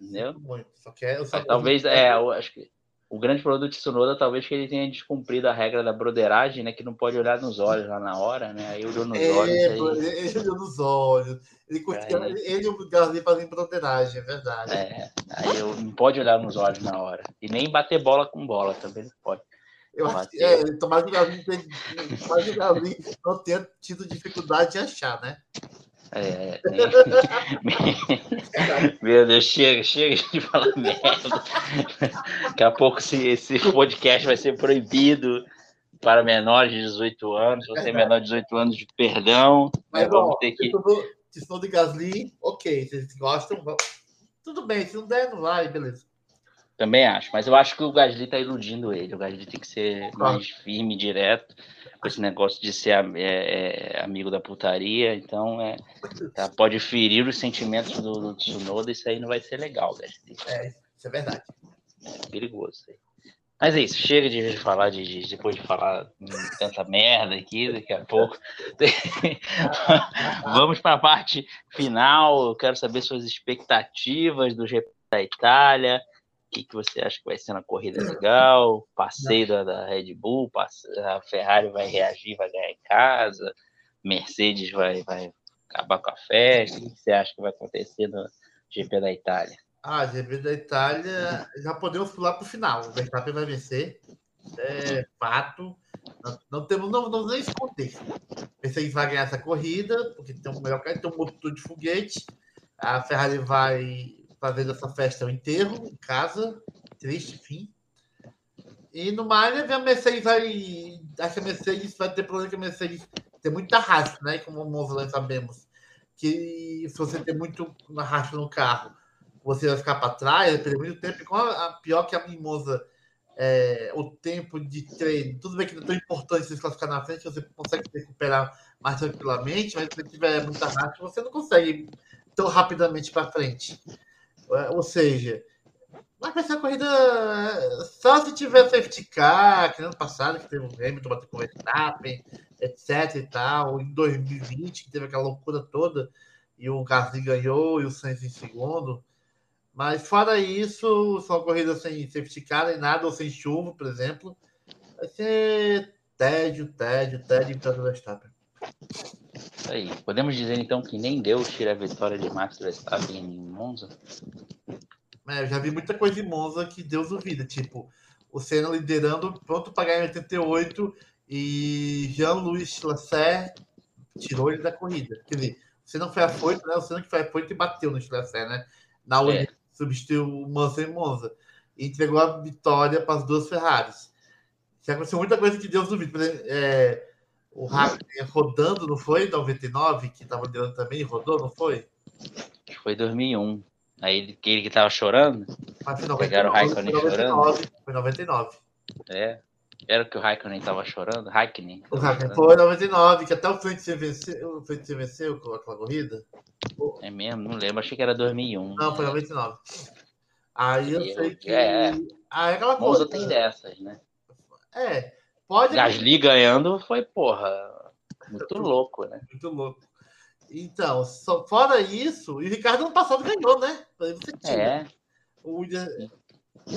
Entendeu? Muito. Só quero, só talvez, é, eu acho que o grande problema do Tsunoda talvez que ele tenha descumprido a regra da broderagem, né? Que não pode olhar nos olhos lá na hora, né? Aí olhou nos é, olhos. Aí... Ele olhou nos olhos. Ele, curtiu, aí... ele e o Gasly fazem broderagem, é verdade. É, aí eu, não pode olhar nos olhos na hora. E nem bater bola com bola também não pode. Eu acho que, é, tomara que o Gavi, não tenha tido dificuldade de achar, né? É, é. [LAUGHS] Meu Deus, chega, chega de falar [LAUGHS] merda. Daqui a pouco esse, esse podcast vai ser proibido para menores de 18 anos. Você é menor de 18 anos de perdão. Mas vamos ter que. Se estou de Gasly, ok. Se vocês gostam, tudo bem. Se não der, não vai, beleza. Também acho, mas eu acho que o Gasly tá iludindo ele. O Gasly tem que ser mais firme, direto, com esse negócio de ser é, é, amigo da putaria. Então, é, tá, pode ferir os sentimentos do, do Tsunoda. Isso aí não vai ser legal, Gasly. É, isso é verdade. É perigoso. Mas é isso, chega de falar de, de depois de falar tanta merda aqui, daqui a pouco. [LAUGHS] Vamos para a parte final. Eu quero saber suas expectativas do GP da Itália que, que você acha que vai ser na corrida legal? Passeio da, da Red Bull, a Ferrari vai reagir, vai ganhar em casa, Mercedes vai, vai acabar com a festa. O que você acha que vai acontecer no GP da Itália? Ah, GP da Itália, já podemos pular para o final. O Verstappen vai vencer, é fato. Não, não temos, não, não nem esconder. Mercedes vai ganhar essa corrida, porque tem um melhor carro, tem um motor de foguete. A Ferrari vai fazer dessa festa o enterro em casa, triste fim. E no mais, a Mercedes vai. Acho que a Mercedes vai ter problema que a Mercedes tem muita racha, né? Como nós sabemos. Que se você tem muito racha no carro, você vai ficar para trás, vai perder muito tempo. E com a, a pior que a Mimosa, é, o tempo de treino, tudo bem que não é tão importante você classificar na frente, você consegue se recuperar mais tranquilamente, mas se você tiver muita racha, você não consegue tão rapidamente para frente. É, ou seja, vai ser uma corrida só se tiver safety car, que ano passado que teve o Hamilton bateu com o Verstappen, etc e tal, em 2020 que teve aquela loucura toda e o Gasly ganhou e o Sainz em segundo. Mas fora isso, são corridas sem safety car nem nada, ou sem chuva, por exemplo. Vai ser tédio, tédio, tédio para o Verstappen. Isso aí. Podemos dizer então que nem Deus tira a vitória de Max Verstappen em Monza? É, eu já vi muita coisa em Monza que Deus duvida, tipo, o Senna liderando, pronto para ganhar em 88 e Jean-Louis Lasser tirou ele da corrida. Quer dizer, você não foi afoito, né? O Senna que foi afoito e bateu no Lasser, né? Na hora é. substituiu o Manso em Monza. E entregou a vitória para as duas Ferraris. Já aconteceu muita coisa que Deus duvida. Por exemplo, é, o Hackney rodando, não foi? Em 99, que estava liderando também, rodou, não foi? Foi 2001. Aí ele, ele que tava chorando? Mas foi 99, Pegaram o Raikkonen chorando? Foi 99. É. Era o que o Raikkonen tava chorando? Raikkonen. O Raikkonen foi 99, que até o Frentzen venceu, o Frentzen venceu com aquela corrida. É mesmo? Não lembro, achei que era 2001. Não, foi 99. Aí eu sei que. É, Aí aquela coisa. tem dessas, né? É. Pode. Gasly ganhando foi, porra, muito louco, né? Muito louco. Então, só, fora isso, e o Ricardo no passado ganhou, né? É. O...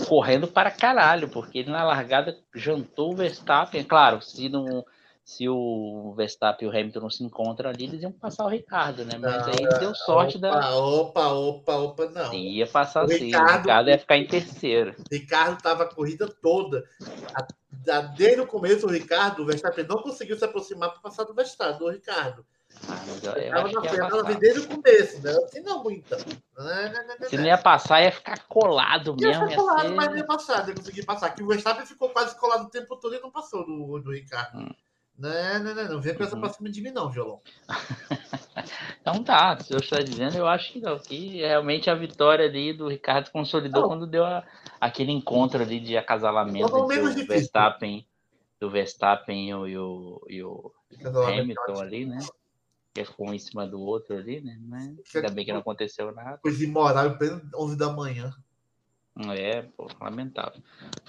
Correndo para caralho, porque ele na largada jantou o Verstappen. Claro, se não, se o Verstappen e o Hamilton não se encontram ali, eles iam passar o Ricardo, né? Mas não, aí ele deu sorte opa, da. Opa, opa, opa, não. Ia passar o sim. Ricardo, o Ricardo ia ficar em terceiro. Ricardo estava a corrida toda. Desde o começo, o Ricardo, o Verstappen não conseguiu se aproximar para passar do Verstappen, do Ricardo. Ah, eu, eu ia passar. desde o começo, né? Assim não muito. Se não ia passar, ia ficar colado ia mesmo. Ficar colado, ser... mas não ia passar, ia conseguir passar. Que o Verstappen ficou quase colado o tempo todo e não passou do, do Ricardo. Hum. Não, não, não, não vem com essa uhum. pra cima de mim, não, violão. [LAUGHS] então tá, se eu está dizendo, eu acho que não. Que realmente a vitória ali do Ricardo consolidou não. quando deu a, aquele encontro ali de acasalamento do Verstappen, do Verstappen e o, e o, e o Hamilton ali, né? Que ficou um em cima do outro ali, né? Mas ainda bem que não aconteceu nada. Coisa imoral, em pleno 11 da manhã. É, pô, lamentável.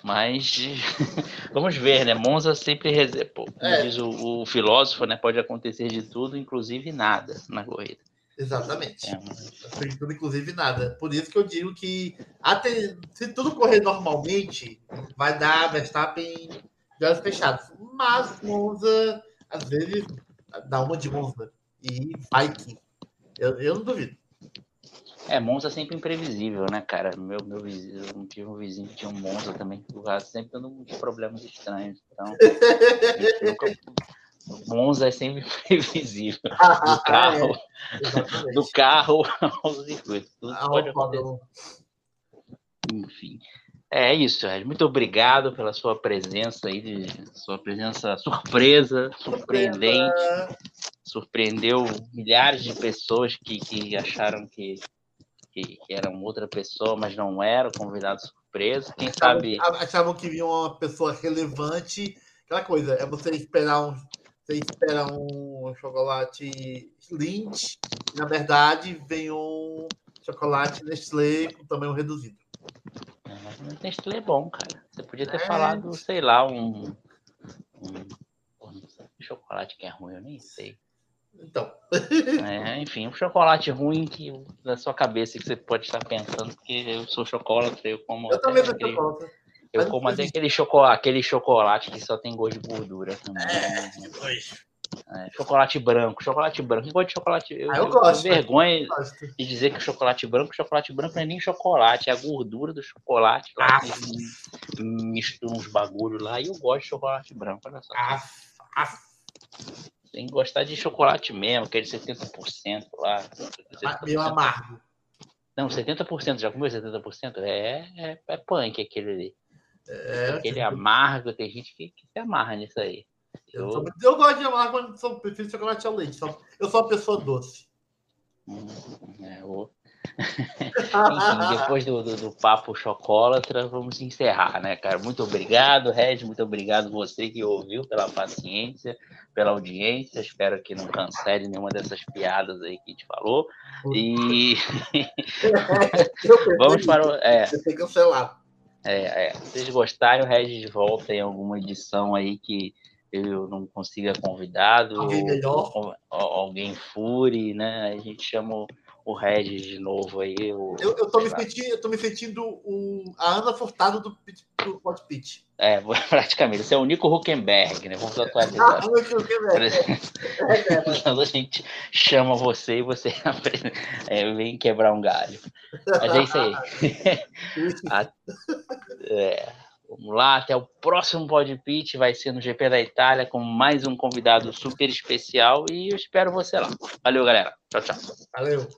Mas [LAUGHS] vamos ver, né? Monza sempre reserva. Como é. diz o, o, filósofo, né? Pode acontecer de tudo, inclusive nada na corrida. Exatamente. É, inclusive nada. Por isso que eu digo que até, se tudo correr normalmente, vai dar Verstappen de olhos fechados. Mas Monza, às vezes, dá uma de Monza. E vai que. Eu, eu não duvido. É, Monza é sempre imprevisível, né, cara? Meu, meu vizinho, eu tive um vizinho que tinha um Monza também, que sempre dando uns problemas estranhos. Então, [LAUGHS] nunca... Monza é sempre [LAUGHS] imprevisível. [LAUGHS] Do carro, é, do carro aos circuitos. Tudo ah, pode acontecer. Enfim. É isso, Ed. Muito obrigado pela sua presença aí, de, sua presença surpresa, surpreendente. Surpreendeu milhares de pessoas que, que acharam que que, eram outra pessoa, mas não era, convidado surpresa. Quem achavam, sabe. Achavam que vinha uma pessoa relevante. Aquela coisa, é você esperar um. Você espera um chocolate Lindt, na verdade vem um chocolate Nestlé com tamanho reduzido. É, Nestlé é bom, cara. Você podia ter é. falado, sei lá, um, um, um chocolate que é ruim, eu nem sei. Então. é, enfim, um chocolate ruim que na sua cabeça que você pode estar pensando, porque eu sou chocolate, eu como. Eu também sou chocolate. Eu Mas como até aquele chocolate, aquele chocolate que só tem gosto de gordura também. É, é, chocolate branco, chocolate branco. Quem gosta de chocolate? Eu, ah, eu, eu gosto. Tenho vergonha eu de dizer que chocolate branco, chocolate branco não é nem chocolate, é a gordura do chocolate. Ah. Mistura uns bagulho lá e eu gosto de chocolate branco. Olha só. Ah. Ah. Tem que gostar de chocolate mesmo, aquele 70% lá. 70%. Meio amargo. Não, 70%, já comeu 70%? É, é, é punk aquele ali. É, aquele amargo, tem gente que, que se amarra nisso aí. Eu, eu, eu gosto de amargo, mas eu prefiro chocolate ao leite. Eu sou uma pessoa doce. Hum, é, eu, [LAUGHS] enfim, depois do, do, do, papo chocolatra, vamos encerrar, né, cara? Muito obrigado, Red, muito obrigado você que ouviu pela paciência, pela audiência. Espero que não cancele nenhuma dessas piadas aí que a gente falou. E [LAUGHS] [LAUGHS] vamos para o. É, cancelado. É, é. Se vocês gostarem, o de volta em alguma edição aí que eu não consiga convidado, alguém melhor, ou, ou, alguém fure, né? A gente chama o Regis de novo aí. O... Eu, eu, tô me sentindo, eu tô me sentindo o, a Ana Furtado do, do Pod Pitch. É, [LAUGHS] praticamente. Você é o Nico Huckenberg, né? Vamos tocar ah, [LAUGHS] Quando a gente chama você e você [LAUGHS] é, vem quebrar um galho. Mas é isso aí. a, é, vamos lá, até o próximo Pod Pitch. Vai ser no GP da Itália com mais um convidado super especial e eu espero você lá. Valeu, galera. Tchau, tchau. Valeu.